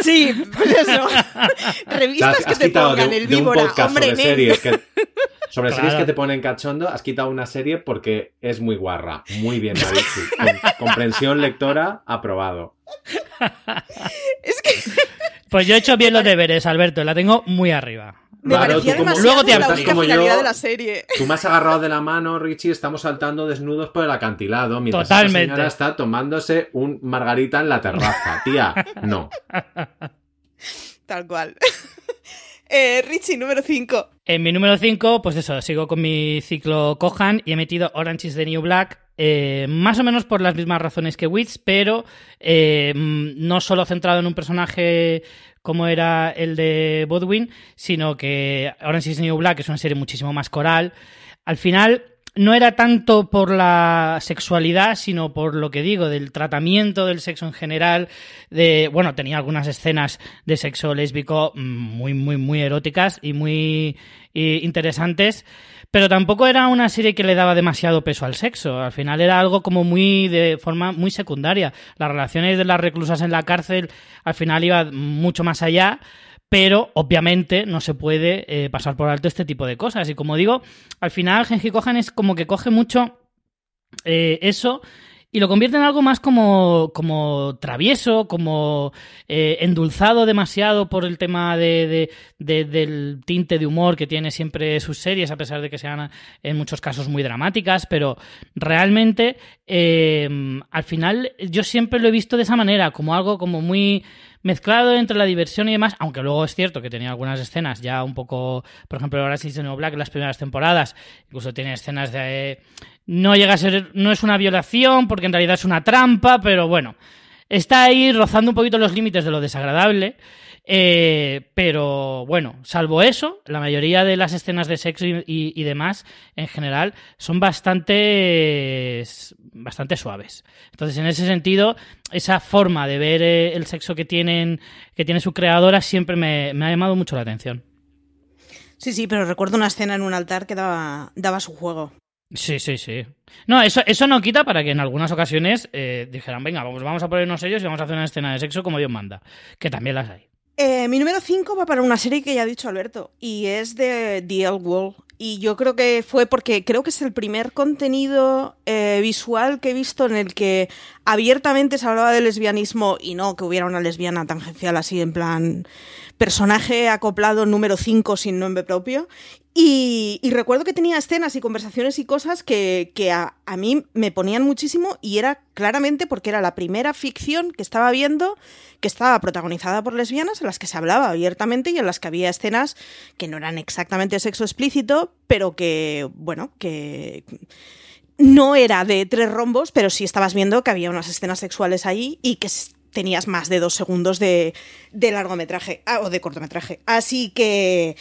Sí, pues eso. [laughs] Revistas Has- que te quitado pongan de, el víbora, podcast hombre, sobre series que, [laughs] sobre series que te ponen cachondo, has quitado una serie porque es muy guarra. Muy bien. [laughs] Con- comprensión lectora, aprobado. Es que Pues yo he hecho bien los deberes, Alberto. La tengo muy arriba. Me Claro, parecía tú como- Luego te la única como finalidad yo. de la serie. Tú me has agarrado de la mano, Richie, estamos saltando desnudos por el acantilado mientras Totalmente. esa señora está tomándose un margarita en la terraza. Tía, no. [laughs] Tal cual. [laughs] Eh, Richie, número 5. En mi número 5, pues eso, sigo con mi ciclo Kohan y he metido Orange is the New Black, eh, más o menos por las mismas razones que Wits, pero eh, mm, no solo centrado en un personaje como era el de Bodwin, sino que Orange is the New Black es una serie muchísimo más coral. Al final, no era tanto por la sexualidad, sino por lo que digo, del tratamiento del sexo en general. De, bueno, tenía algunas escenas de sexo lésbico mm, muy, muy, muy eróticas y muy interesantes. Pero tampoco era una serie que le daba demasiado peso al sexo. Al final era algo como muy de forma muy secundaria. Las relaciones de las reclusas en la cárcel al final iba mucho más allá pero obviamente no se puede eh, pasar por alto este tipo de cosas. Y como digo, al final Genji Kohan es como que coge mucho eh, eso y lo convierte en algo más como, como travieso, como eh, endulzado demasiado por el tema de, de- de- del tinte de humor que tiene siempre sus series, a pesar de que sean en muchos casos muy dramáticas, pero realmente eh, al final yo siempre lo he visto de esa manera, como algo como muy mezclado entre la diversión y demás, aunque luego es cierto que tenía algunas escenas ya un poco, por ejemplo, ahora sí New Black las primeras temporadas, incluso tiene escenas de no llega a ser, no es una violación porque en realidad es una trampa, pero bueno, está ahí rozando un poquito los límites de lo desagradable. eh, pero bueno, salvo eso, la mayoría de las escenas de sexo y demás, en general, son bastante, bastante suaves. Entonces, en ese sentido, esa forma de ver eh, el sexo que tienen, que tiene su creadora siempre me, me ha llamado mucho la atención. Sí, sí, pero recuerdo una escena en un altar que daba, daba su juego. Sí, sí, sí. No, eso, eso no quita para que en algunas ocasiones eh, dijeran, venga, vamos, vamos a ponernos ellos y vamos a hacer una escena de sexo como Dios manda. Que también las hay. Eh, mi número 5 va para una serie que ya ha dicho Alberto y es de The L Wall. Y yo creo que fue porque creo que es el primer contenido eh, visual que he visto en el que abiertamente se hablaba de lesbianismo y no que hubiera una lesbiana tangencial así en plan personaje acoplado número 5 sin nombre propio. Y, recuerdo que tenía escenas y conversaciones y cosas que, que a, a mí me ponían muchísimo y era claramente porque era la primera ficción que estaba viendo que estaba protagonizada por lesbianas en las que se hablaba abiertamente y en las que había escenas que no eran exactamente sexo explícito, pero que, bueno, que no era de tres rombos, pero sí estabas viendo que había unas escenas sexuales ahí y que tenías más de dos segundos de, de largometraje ah, o de cortometraje. Así que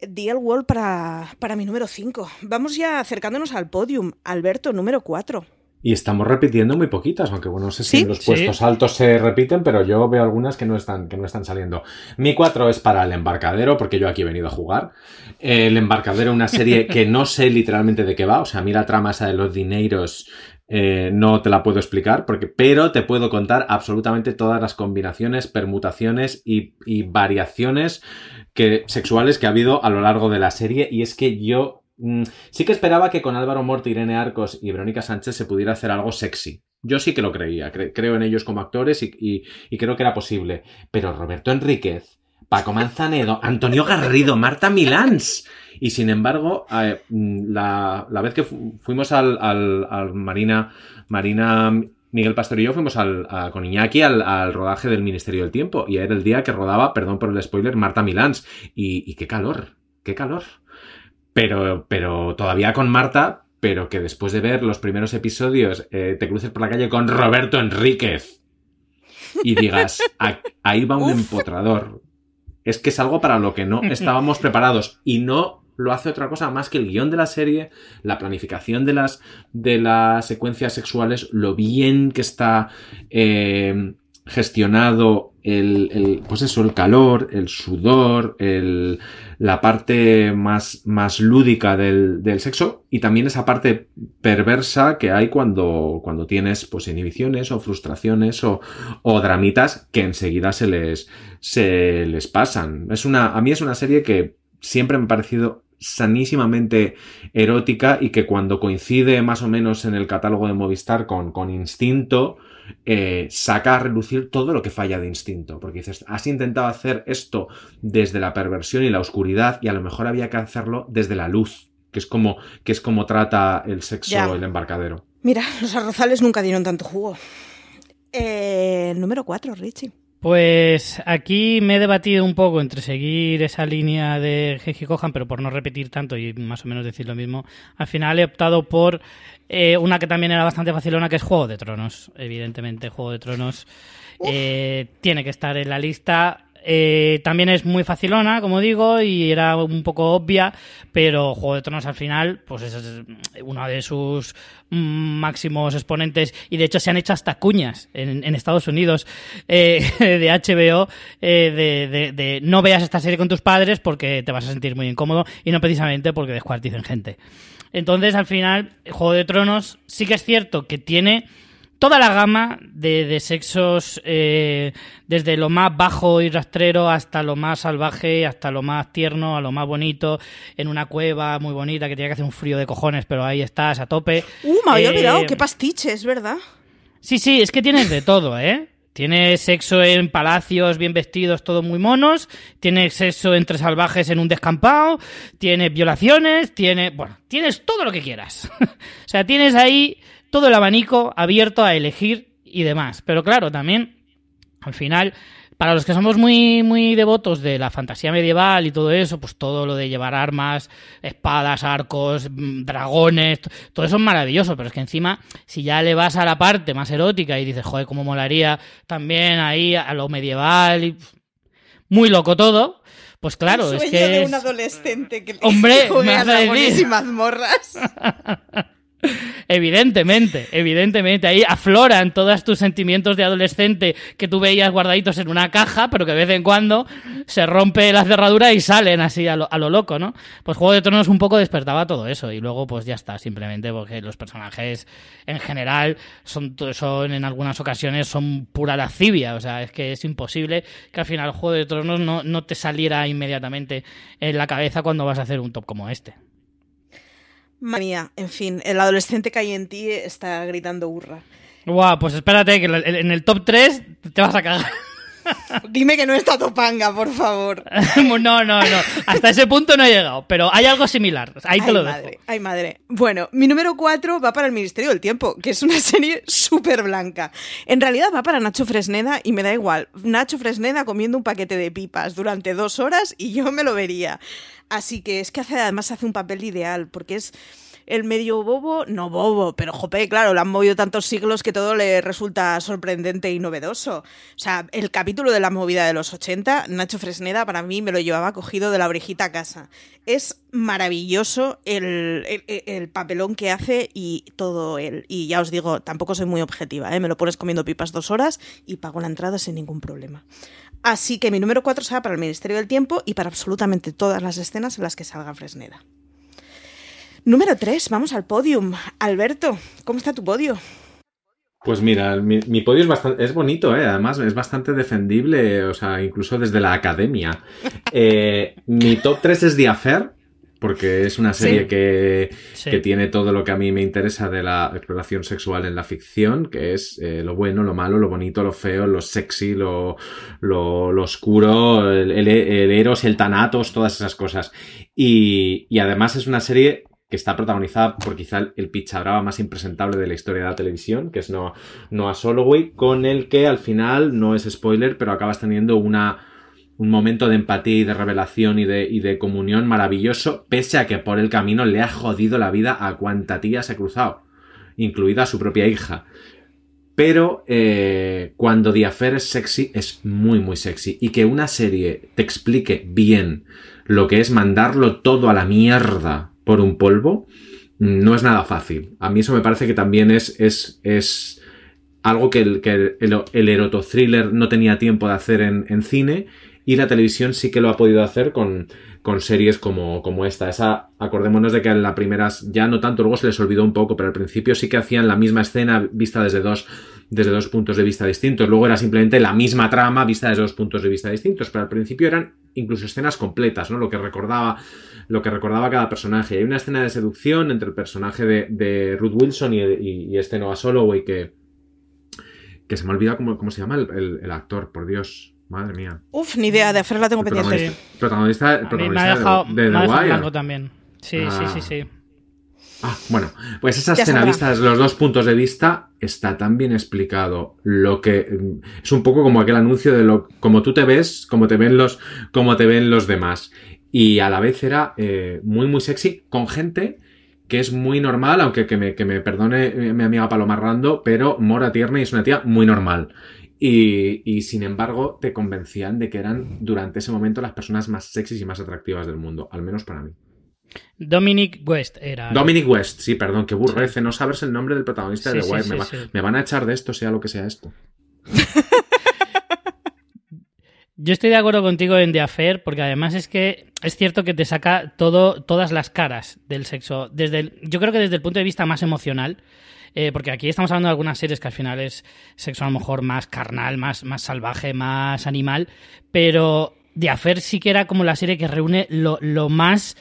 The L Wall para, para mi número 5. Vamos ya acercándonos al podium. Alberto, número 4. Y estamos repitiendo muy poquitas, aunque bueno, no sé si ¿Sí? en los Sí. puestos altos se repiten, pero yo veo algunas que no están, que no están saliendo. Mi 4 es para el embarcadero, porque yo aquí he venido a jugar. El embarcadero, una serie [laughs] que no sé literalmente de qué va. O sea, a mí la trama esa de los dineros eh, no te la puedo explicar, porque, pero te puedo contar absolutamente todas las combinaciones, permutaciones y, y variaciones que, sexuales que ha habido a lo largo de la serie. Y es que yo mm, sí que esperaba que con Álvaro Morte, Irene Arcos y Verónica Sánchez se pudiera hacer algo sexy. Yo sí que lo creía, cre- creo en ellos como actores y, creo que era posible. Pero Roberto Enríquez, Paco Manzanedo, Antonio Garrido, Marta Milans. Y sin embargo, eh, mm, la, la vez que fu- fuimos al, al- al Marina, Marina, Miguel Pastor y yo fuimos al, a- con Iñaki al, al rodaje del Ministerio del Tiempo. Y era el día que rodaba, perdón por el spoiler, Marta Milans. Y, y qué calor, qué calor. Pero, pero todavía con Marta, pero que después de ver los primeros episodios eh, te cruces por la calle con Roberto Enríquez y digas, "A- ahí va un [laughs] Uf. empotrador. Es que es algo para lo que no [laughs] estábamos preparados y no lo hace otra cosa más que el guion de la serie, la planificación de las, de las secuencias sexuales, lo bien que está eh, gestionado el, el, pues eso, el calor, el sudor, el, la parte más, más lúdica del, del, sexo y también esa parte perversa que hay cuando, cuando tienes pues inhibiciones o frustraciones o, o dramitas que enseguida se les, se les pasan. Es una, a mí es una serie que siempre me ha parecido sanísimamente erótica y que cuando coincide más o menos en el catálogo de Movistar con, con Instinto, eh, saca a relucir todo lo que falla de instinto. Porque dices, has intentado hacer esto desde la perversión y la oscuridad y a lo mejor había que hacerlo desde la luz, que es como, que es como trata el sexo Ya. el embarcadero. Mira, los arrozales nunca dieron tanto jugo. Eh, número 4, Richie. Pues aquí me he debatido un poco entre seguir esa línea de Genji Kohan, pero por no repetir tanto y más o menos decir lo mismo, al final he optado por eh, una que también era bastante facilona, que es Juego de Tronos. Evidentemente, Juego de Tronos eh, tiene que estar en la lista. Eh, también es muy facilona, como digo, y era un poco obvia, pero Juego de Tronos al final, pues es uno de sus máximos exponentes, y de hecho se han hecho hasta cuñas en, en Estados Unidos eh, [laughs] de HBO eh, de, de- de no veas esta serie con tus padres porque te vas a sentir muy incómodo, y no precisamente porque descuarticen gente. Entonces, al final, Juego de Tronos sí que es cierto que tiene toda la gama de, de sexos, eh, desde lo más bajo y rastrero hasta lo más salvaje, hasta lo más tierno, a lo más bonito, en una cueva muy bonita que tiene que hacer un frío de cojones, pero ahí estás a tope. Uh, me había Eh, olvidado, qué pastiche, es verdad. Sí, sí, es que tienes de todo, ¿eh? Tienes sexo en palacios bien vestidos, todos muy monos. Tienes sexo entre salvajes en un descampado. Tienes violaciones. Tienes. Bueno, tienes todo lo que quieras. [laughs] o sea, tienes ahí todo el abanico abierto a elegir y demás. Pero claro, también, al final, para los que somos muy, muy devotos de la fantasía medieval y todo eso, pues todo lo de llevar armas, espadas, arcos, mm, dragones, todo eso es maravilloso, pero es que encima, si ya le vas a la parte más erótica y dices, joder, cómo molaría también ahí a lo medieval y muy loco todo, pues claro, es que de un adolescente que Hombre, juegue me a dragones y mazmorras. [laughs] Evidentemente, evidentemente, ahí afloran todos tus sentimientos de adolescente que tú veías guardaditos en una caja, pero que de vez en cuando se rompe la cerradura y salen así a lo, a lo loco, ¿no? Pues Juego de Tronos un poco despertaba todo eso y luego pues ya está, simplemente porque los personajes en general son, son en algunas ocasiones son pura lascivia, o sea, es que es imposible que al final Juego de Tronos no, no te saliera inmediatamente en la cabeza cuando vas a hacer un top como este. Manía, en fin, el adolescente que hay en ti está gritando hurra. Guau, pues espérate que en el top 3 te vas a cagar. Dime que no está Topanga, por favor. [laughs] no, no, no. Hasta ese punto no he llegado, pero hay algo similar. Ahí te ay, lo madre, dejo. Ay, madre. Bueno, mi número 4 va para el Ministerio del Tiempo, que es una [laughs] serie súper blanca. En realidad va para Nacho Fresneda y me da igual. Nacho Fresneda comiendo un paquete de pipas durante dos horas y yo me lo vería. Así que es que hace, además hace un papel ideal, porque es el medio bobo, no bobo, pero jope, claro, lo han movido tantos siglos que todo le resulta sorprendente y novedoso. O sea, el capítulo de la movida de los 80, Nacho Fresneda para mí me lo llevaba cogido de la orejita a casa. Es maravilloso el, el- el papelón que hace y todo él. Y ya os digo, tampoco soy muy objetiva, ¿eh? me lo pones comiendo pipas dos horas y pago la entrada sin ningún problema. Así que mi número 4 será para el Ministerio del Tiempo y para absolutamente todas las escenas en las que salga Fresneda. Número 3, vamos al podium. Alberto, ¿cómo está tu podio? Pues mira, mi, mi podio es bastante, es bonito, ¿eh? además es bastante defendible, o sea, incluso desde la academia. [laughs] Eh, mi top 3 es The Affair, porque es una serie Sí. que, Sí. que tiene todo lo que a mí me interesa de la exploración sexual en la ficción, que es eh, lo bueno, lo malo, lo bonito, lo feo, lo sexy, lo, lo, lo oscuro, el, el, el eros, el tanatos, todas esas cosas. Y, y además es una serie que está protagonizada por quizá el, el pichabrava más impresentable de la historia de la televisión, que es Noah, Noah Soloway, con el que al final, no es spoiler, pero acabas teniendo una, un momento de empatía y de revelación y de, y de comunión maravilloso, pese a que por el camino le ha jodido la vida a cuanta tía se ha cruzado, incluida a su propia hija. Pero eh, cuando Affair es sexy, es muy, muy sexy. Y que una serie te explique bien lo que es mandarlo todo a la mierda por un polvo, no es nada fácil. A mí eso me parece que también es, es, es algo que el, que el, el no tenía tiempo de hacer en, en cine y la televisión sí que lo ha podido hacer con, con series como, como esta. Esa, acordémonos de que en la primera ya no tanto, luego se les olvidó un poco, pero al principio sí que hacían la misma escena vista desde dos, desde dos puntos de vista distintos. Luego era simplemente la misma trama vista desde dos puntos de vista distintos, pero al principio eran incluso escenas completas, ¿no? Lo que recordaba, lo que recordaba cada personaje. Hay una escena de seducción entre el personaje de, de Ruth Wilson y, y, y este Noah Soloway que, que se me ha olvidado cómo, cómo se llama el, el, el actor, por Dios. Madre mía. Uf, ni idea, de hacer la tengo El pendiente. protagonista, protagonista me ha dejado, de, de me The Wire. blanco también. Sí, sí, Ah. sí, sí. Ah, bueno, pues esa escena sabrá. vista desde los dos puntos de vista está tan bien explicado. Lo que mm, es un poco como aquel anuncio de lo como tú te ves, como te ven los, como te ven los demás. Y a la vez era eh, muy, muy sexy con gente que es muy normal, aunque que me, que me perdone mi mi amiga Paloma Rando, pero Mora Tierna y es una tía muy normal. Y, y, sin embargo te convencían de que eran durante ese momento las personas más sexys y más atractivas del mundo, al menos para mí. Dominic West era. Dominic West, sí, perdón, que burrece no saberse el nombre del protagonista de The Wire. sí, me, sí, va- sí. me van a echar de esto, sea lo que sea esto. [laughs] Yo estoy de acuerdo contigo en The Affair, porque además es que es cierto que te saca todo, todas las caras del sexo. Desde el- yo creo que desde el punto de vista más emocional, eh, porque aquí estamos hablando de algunas series que al final es sexo a lo mejor más carnal, más, más salvaje, más animal, pero The Affair sí que era como la serie que reúne lo, lo más,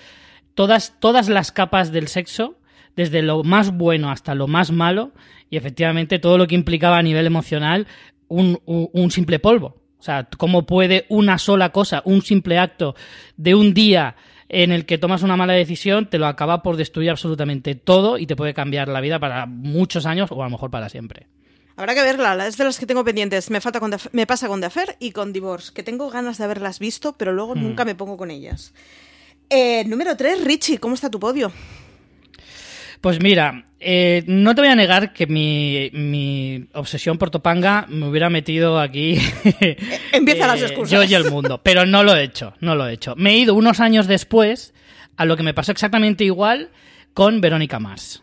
todas, todas las capas del sexo, desde lo más bueno hasta lo más malo, y efectivamente todo lo que implicaba a nivel emocional un, un- un simple polvo. O sea, cómo puede una sola cosa, un simple acto de un día en el que tomas una mala decisión, te lo acaba por destruir absolutamente todo y te puede cambiar la vida para muchos años o a lo mejor para siempre. Habrá que verla, es de las que tengo pendientes. Me, falta con The me pasa con The Affair y con Divorce, que tengo ganas de haberlas visto, pero luego Hmm. nunca me pongo con ellas. Eh, número 3, Richie, ¿cómo está tu podio? Pues mira, eh, no te voy a negar que mi, mi obsesión por Topanga me hubiera metido aquí. [laughs] Empiezan las eh, excusas. Yo y el mundo, pero no lo he hecho, no lo he hecho. Me he ido unos años después a lo que me pasó exactamente igual con Verónica Mars.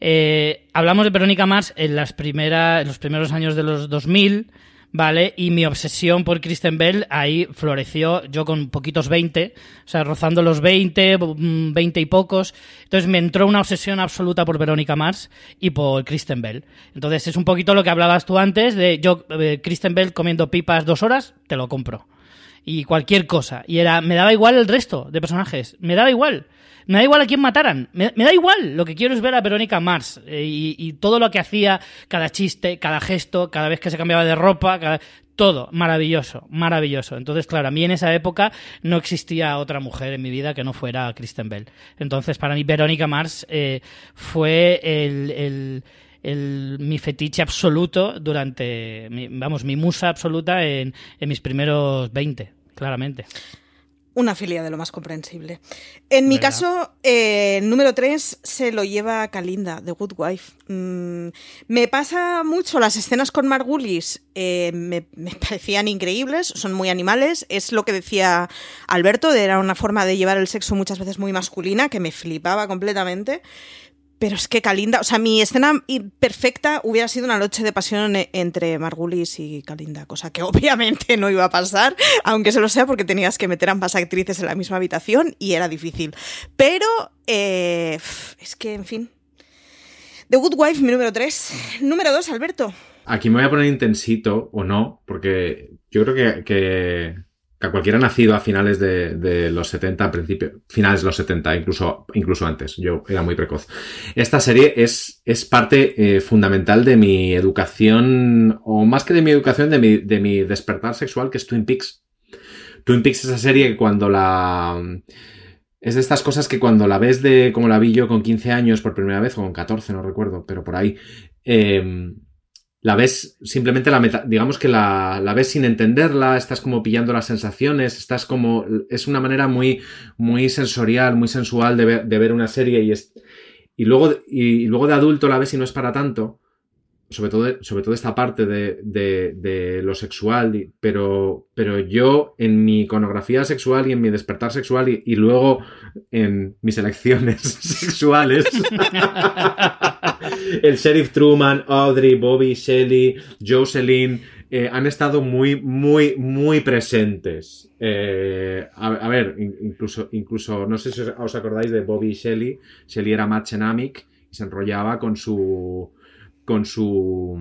Eh, hablamos de Verónica Mars en, las primeras, en los primeros años de los 2000, ¿vale? Y mi obsesión por Kristen Bell ahí floreció yo con poquitos 20, o sea, rozando los 20, mm, 20 y pocos. Entonces me entró una obsesión absoluta por Verónica Mars y por Kristen Bell. Entonces es un poquito lo que hablabas tú antes de yo, eh, Kristen Bell comiendo pipas dos horas, te lo compro y cualquier cosa. Y era, me daba igual el resto de personajes, me daba igual. Me da igual a quién mataran, me, da igual. Lo que quiero es ver a Verónica Mars eh, y, todo lo que hacía, cada chiste, cada gesto, cada vez que se cambiaba de ropa, cada- todo maravilloso, maravilloso. Entonces, claro, a mí en esa época no existía otra mujer en mi vida que no fuera Kristen Bell. Entonces, para mí, Verónica Mars eh, fue el, mi fetiche absoluto durante, mi- vamos, mi musa absoluta en, en mis primeros 20, claramente. Una filia de lo más comprensible. En mi ¿Verdad? caso, eh, número 3 se lo lleva Kalinda, The Good Wife. Mm, me pasa mucho, las escenas con Margulis eh, me, me [laughs] parecían increíbles, son muy animales. Es lo que decía Alberto, era una forma de llevar el sexo muchas veces muy masculina, que me flipaba completamente. Pero es que Kalinda, o sea, mi escena perfecta hubiera sido una noche de pasión entre Margulis y Kalinda, cosa que [laughs] obviamente no iba a pasar, aunque se lo sea porque tenías que meter ambas actrices en la misma habitación y era difícil. Pero eh, es que, en fin. The Good Wife, mi número 3. Número 2, Alberto. Aquí me voy a poner intensito o no, porque yo creo que a cualquiera nacido a finales de, los 70, a principio, finales de los 70, incluso, incluso antes, yo era muy precoz. Esta serie es, es parte eh, fundamental de mi educación, o más que de mi educación, de mi, de mi despertar sexual, que es Twin Peaks. Twin Peaks es esa serie que cuando la... Es de estas cosas que cuando la ves de como la vi yo con 15 años por primera vez, o con 14, no recuerdo, pero por ahí, eh, la ves simplemente la meta, digamos que la, la, ves sin entenderla, estás como pillando las sensaciones, estás como, es una manera muy, muy sensorial, muy sensual de ver, de ver una serie y, es, y, luego, y luego de adulto la ves y no es para tanto. Sobre todo, sobre todo esta parte de, de- de lo sexual, pero, pero yo en mi iconografía sexual y en mi despertar sexual y, y luego en mis elecciones [laughs] sexuales, [laughs] el sheriff Truman, Audrey, Bobby, Shelley, Jocelyn, eh, han estado muy, muy, muy presentes. Eh, a, a ver, in- incluso, incluso, no sé si os, acordáis de Bobby y Shelley. Shelley era Matt Chenamick y se enrollaba con su. Con su.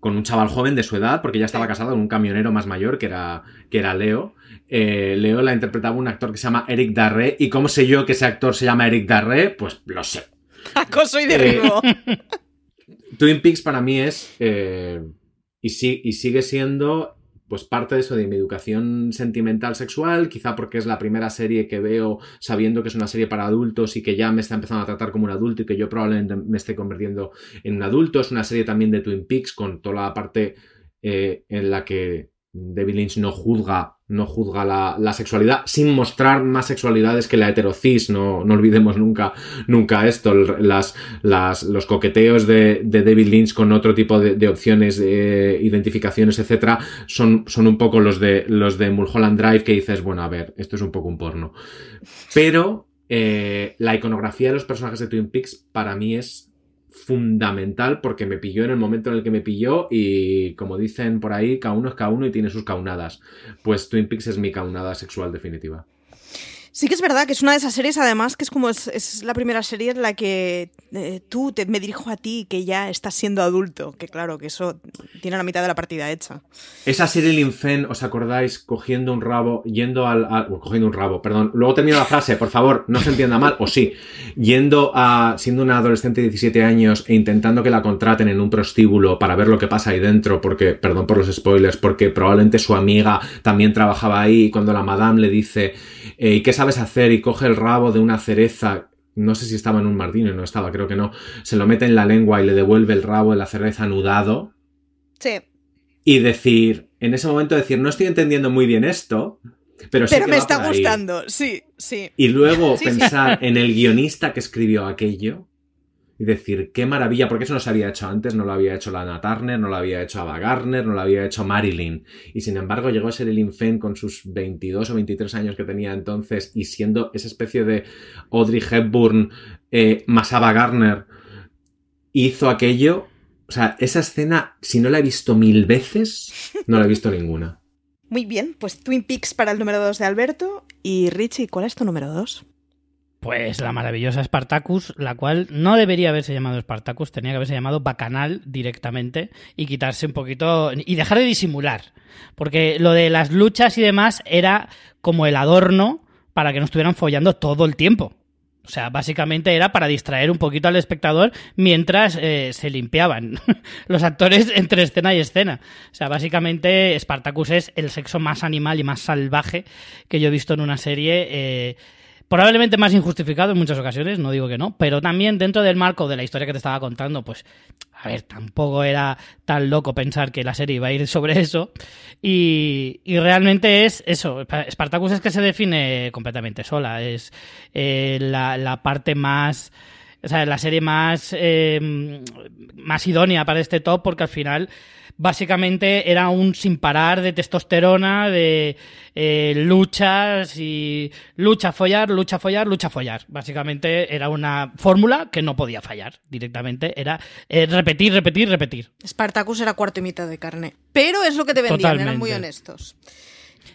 con un chaval joven de su edad, porque ya estaba casado con un camionero más mayor que era, que era Leo. Eh, Leo la interpretaba un actor que se llama Eric Darré. ¿Y cómo sé yo que ese actor se llama Eric Darré? Pues lo sé. [laughs] Acoso y Eh, derribo. [laughs] Twin Peaks para mí es. eh, y, sí, y sigue siendo. Pues parte de eso de mi educación sentimental sexual, quizá porque es la primera serie que veo sabiendo que es una serie para adultos y que ya me está empezando a tratar como un adulto y que yo probablemente me esté convirtiendo en un adulto. Es una serie también de Twin Peaks con toda la parte eh, en la que David Lynch no juzga, no juzga la, la sexualidad sin mostrar más sexualidades que la heterocis. No, no olvidemos nunca, nunca esto. Las, las- los coqueteos de, de David Lynch con otro tipo de, de opciones, de identificaciones, etcétera, son, son un poco los de, los de Mulholland Drive que dices, bueno, a ver, esto es un poco un porno. Pero eh, la iconografía de los personajes de Twin Peaks para mí es fundamental porque me pilló en el momento en el que me pilló y como dicen por ahí, cada uno es cada uno y tiene sus caunadas. Pues Twin Peaks es mi caunada sexual definitiva. Sí que es verdad que es una de esas series, además, que es como es, la primera serie en la que eh, tú me dirijo a ti que ya estás siendo adulto. Que claro, que eso tiene la mitad de la partida hecha. Esa serie Linfen, ¿os acordáis? Cogiendo un rabo, yendo al... cogiendo un rabo, perdón. Luego termino la frase, por favor, no se entienda mal, o sí. Yendo a... siendo una adolescente de 17 años e intentando que la contraten en un prostíbulo para ver lo que pasa ahí dentro, porque, perdón por los spoilers, porque probablemente su amiga también trabajaba ahí y cuando la madame le dice, eh, ¿y qué sabes hacer? Y coge el rabo de una cereza no sé si estaba en un martini, no estaba, creo que no, se lo mete en la lengua y le devuelve el rabo de la cereza anudado Sí. y decir, en ese momento decir, no estoy entendiendo muy bien esto, pero, Pero que me va está por ahí". gustando. Sí, sí. Y luego Sí, sí. pensar [laughs] en el guionista que escribió aquello y decir, qué maravilla, porque eso no se había hecho antes, no lo había hecho Lana Turner, no lo había hecho Ava Gardner, no lo había hecho Marilyn. Y sin embargo llegó a ser el Fenn con sus 22 o 23 años que tenía entonces y siendo esa especie de Audrey Hepburn eh, más Ava Gardner, hizo aquello. O sea, esa escena, si no la he visto mil veces, no la he visto ninguna. Muy bien, pues Twin Peaks para el número 2 de Alberto. Y Richie, ¿cuál es tu número 2? Pues la maravillosa Spartacus, la cual no debería haberse llamado Spartacus, tenía que haberse llamado Bacanal directamente y quitarse un poquito y dejar de disimular, porque lo de las luchas y demás era como el adorno para que no estuvieran follando todo el tiempo. O sea, básicamente era para distraer un poquito al espectador mientras eh, se limpiaban [laughs] los actores entre escena y escena. O sea, básicamente Spartacus es el sexo más animal y más salvaje que yo he visto en una serie. eh, Probablemente más injustificado en muchas ocasiones, no digo que no, pero también dentro del marco de la historia que te estaba contando, pues, a ver, tampoco era tan loco pensar que la serie iba a ir sobre eso. Y, y realmente es eso, Spartacus es que se define completamente sola, es eh, la, la parte más... O sea, la serie más, eh, más idónea para este top porque al final básicamente era un sin parar de testosterona, de eh, luchas y lucha, follar, lucha, follar, lucha, follar. Básicamente era una fórmula que no podía fallar directamente. Era eh, repetir, repetir, repetir. Spartacus era cuarto y mitad de carne. Pero es lo que te vendían, eran muy honestos.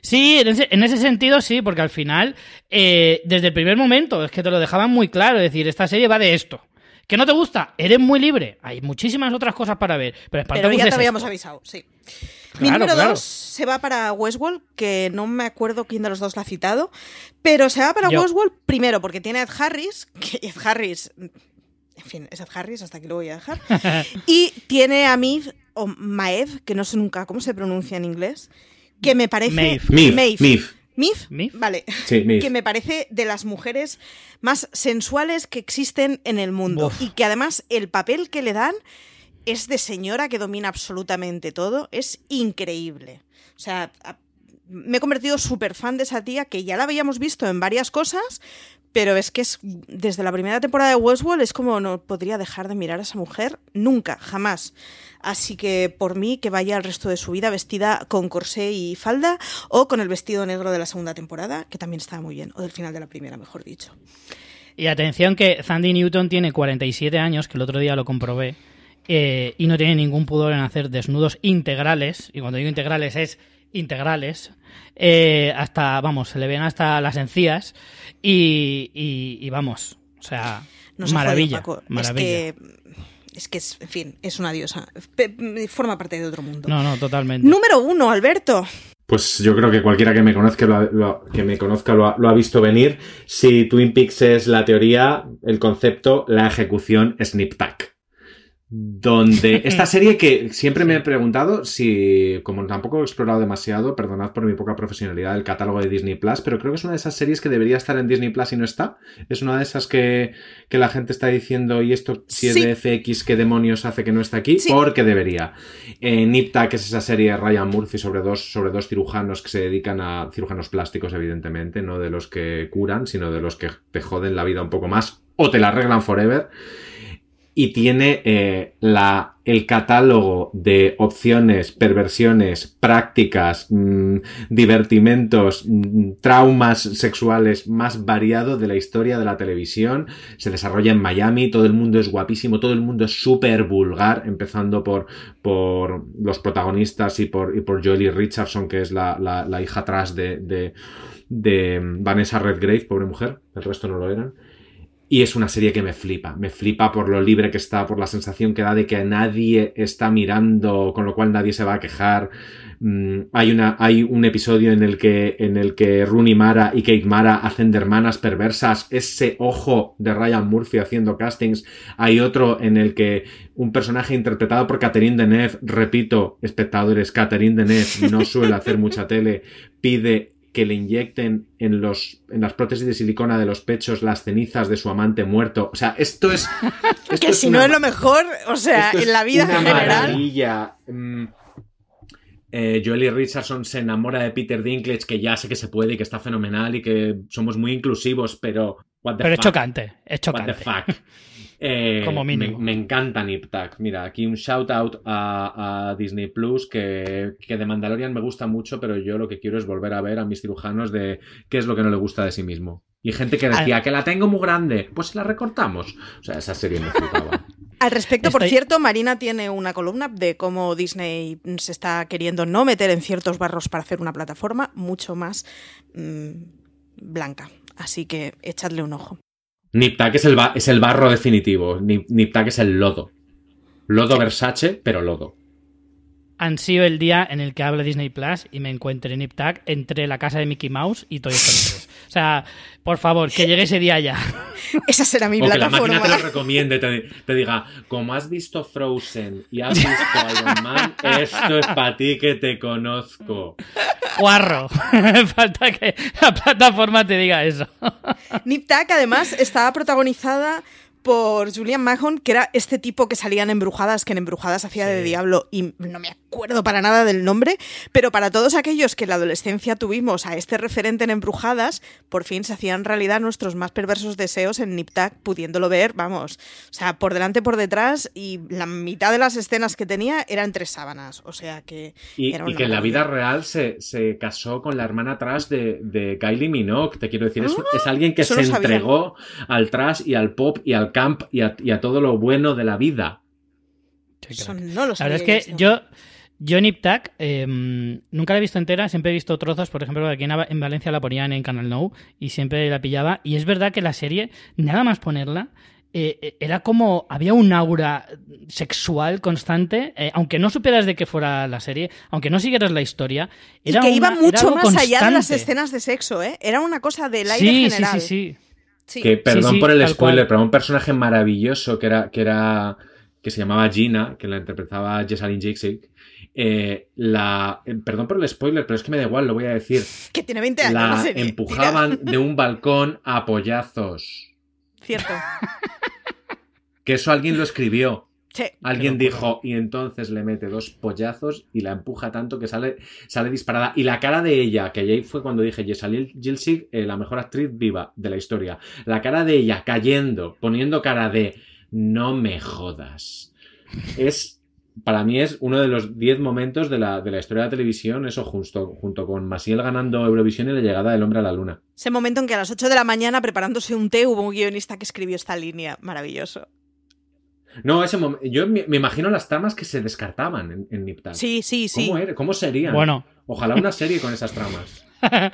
Sí, en ese, en ese sentido sí, porque al final, eh, desde el primer momento, es que te lo dejaban muy claro, es decir, esta serie va de esto. ¿Que no te gusta? Eres muy libre. Hay muchísimas otras cosas para ver. Pero, Pero ya te habíamos esto. avisado, sí. Mi número claro. 2 se va para Westworld, que no me acuerdo quién de los dos la ha citado, pero se va para Yo. Westworld primero porque tiene a Ed Harris, [laughs] que Ed Harris, en fin, es Ed Harris, hasta aquí lo voy a dejar, [laughs] y tiene a Miv, o Maev, que no sé nunca cómo se pronuncia en inglés, que me parece... Maeve. Maeve, Maeve. Maeve. ¿Mif? Vale. Sí. Que me parece de las mujeres más sensuales que existen en el mundo. Uf. Y que además el papel que le dan es de señora que domina absolutamente todo. Es increíble. O sea, me he convertido súper fan de esa tía, que ya la habíamos visto en varias cosas, pero es que es desde la primera temporada de Westworld es como no podría dejar de mirar a esa mujer nunca, jamás. Así que por mí que vaya el resto de su vida vestida con corsé y falda o con el vestido negro de la segunda temporada, que también estaba muy bien, o del final de la primera, mejor dicho. Y atención que Sandy Newton tiene 47 años, que el otro día lo comprobé, eh, y no tiene ningún pudor en hacer desnudos integrales, y cuando digo integrales es integrales, eh, hasta, vamos, se le ven hasta las encías, y, y- y vamos, o sea, Nos ha maravilla, jodido, Paco. maravilla. Es que, es que, es- en fin, es una diosa. Forma parte de otro mundo. No, no, totalmente. Número uno, Alberto. Pues yo creo que cualquiera que me conozca lo ha, lo ha- que me conozca lo ha, lo ha visto venir. Si Twin Peaks es la teoría, el concepto, la ejecución es Nip Tuck. Donde [laughs] esta serie que siempre me he preguntado si, como tampoco he explorado demasiado, perdonad por mi poca profesionalidad el catálogo de Disney Plus, pero creo que es una de esas series que debería estar en Disney Plus y no está. Es una de esas que, que la gente está diciendo, y esto si es Sí. de FX, ¿qué demonios hace que no está aquí? Sí. Porque debería. Eh, Nip Tuck es esa serie de Ryan Murphy sobre dos, sobre dos cirujanos que se dedican a cirujanos plásticos, evidentemente, no de los que curan, sino de los que te joden la vida un poco más o te la arreglan forever. Y tiene eh, la, el catálogo de opciones, perversiones, prácticas, mm, divertimentos, mm, traumas sexuales más variado de la historia de la televisión. Se desarrolla en Miami, todo el mundo es guapísimo, todo el mundo es súper vulgar, empezando por, por los protagonistas y por, y por Joely Richardson, que es la, la- la hija atrás de, de, de Vanessa Redgrave, pobre mujer, el resto no lo eran. Y es una serie que me flipa, me flipa por lo libre que está, por la sensación que da de que nadie está mirando, con lo cual nadie se va a quejar. Mm, hay, una, hay un episodio en el, que, en que Rooney Mara y Kate Mara hacen de hermanas perversas, ese ojo de Ryan Murphy haciendo castings. Hay otro en el que un personaje interpretado por Catherine Deneuve, repito, espectadores, Catherine Deneuve no suele hacer mucha tele, pide que le inyecten en, los, en las prótesis de silicona de los pechos las cenizas de su amante muerto. O sea, esto es... [laughs] esto que es si una- no es lo mejor, o sea, en la vida una en general. maravilla. Mm, eh, Joely Richardson se enamora de Peter Dinklage, que ya sé que se puede y que está fenomenal y que somos muy inclusivos, pero... What the Pero es chocante, es What chocante. the fuck? [laughs] Eh, Como mínimo. Me, me encanta Nip Tuck. Mira, aquí un shout out a, a Disney Plus que, que de Mandalorian me gusta mucho, pero yo lo que quiero es volver a ver a mis cirujanos de qué es lo que no le gusta de sí mismo. Y gente que decía Ah. que la tengo muy grande, pues la recortamos. O sea, esa serie me flipaba. [laughs] Al respecto, por cierto, Marina tiene una columna de cómo Disney se está queriendo no meter en ciertos barros para hacer una plataforma mucho más mm, blanca. Así que echadle un ojo. Nip Tuck es el, ba- es el barro definitivo. Nip, Nip Tuck es el lodo. Lodo Versace, pero lodo. Ansío el día en el que hable Disney Plus y me encuentre Nip Tuck entre la casa de Mickey Mouse y Toy Story 3. O sea, por favor, que llegue ese día ya. [laughs] Esa será mi O que la plataforma. máquina te lo recomiende, te, te diga, como has visto Frozen y has visto Iron Man, esto es para ti que te conozco. Guarro. [laughs] Falta que la plataforma te diga eso. Nip Tuck, además, estaba protagonizada por Julian Mahon, que era este tipo que salían en Embrujadas, que en Embrujadas hacía de diablo, y no me acuerdo para nada del nombre, pero para todos aquellos que en la adolescencia tuvimos a este referente en Embrujadas, por fin se hacían realidad nuestros más perversos deseos en Nip Tuck, pudiéndolo ver, vamos, o sea, por delante, por detrás, y la mitad de las escenas que tenía eran tres sábanas, o sea que... Y, era y una que en la vida real se, se casó con la hermana trash de, de Kylie Minogue. Te quiero decir, es, Ah, es alguien que se no entregó al trash y al pop y al camp y a, y a todo lo bueno de la vida. Eso no lo La verdad es que yo, yo Nip Tuck eh, nunca la he visto entera, siempre he visto trozos, por ejemplo, aquí en, en Valencia la ponían en Canal No y siempre la pillaba. Y es verdad que la serie, nada más ponerla, eh, eh, era como, había un aura sexual constante, eh, aunque no supieras de qué fuera la serie, aunque no siguieras la historia, Y era que iba una- mucho más allá de las escenas de sexo, ¿eh? Era una cosa del aire sí, general. sí, sí. Sí. Que perdón sí, por el spoiler, cual. pero un personaje maravilloso que era, que era que se llamaba Gina, que la interpretaba Jessalyn Jixic. Eh, la, eh, perdón por el spoiler, pero es que me da igual, lo voy a decir. [laughs] Que tiene 20 años la serie. empujaban de un balcón a pollazos. Cierto. [laughs] Que eso alguien lo escribió. Sí. Alguien dijo, y entonces le mete dos pollazos y la empuja tanto que sale, sale disparada. Y la cara de ella, que ahí fue cuando dije, Jessalil Gilsig, eh, la mejor actriz viva de la historia. La cara de ella cayendo, poniendo cara de, no me jodas. Es, para mí es uno de los 10 momentos de la, de la historia de la televisión, eso junto, junto con Masiel ganando Eurovisión y la llegada del hombre a la luna. Ese momento en que a las 8 de la mañana, preparándose un té, hubo un guionista que escribió esta línea. Maravilloso. No, ese momento. Yo me, me imagino las tramas que se descartaban en, en. Sí, sí, sí. ¿Cómo, era? ¿Cómo serían? Bueno. Ojalá una serie con esas tramas. [laughs]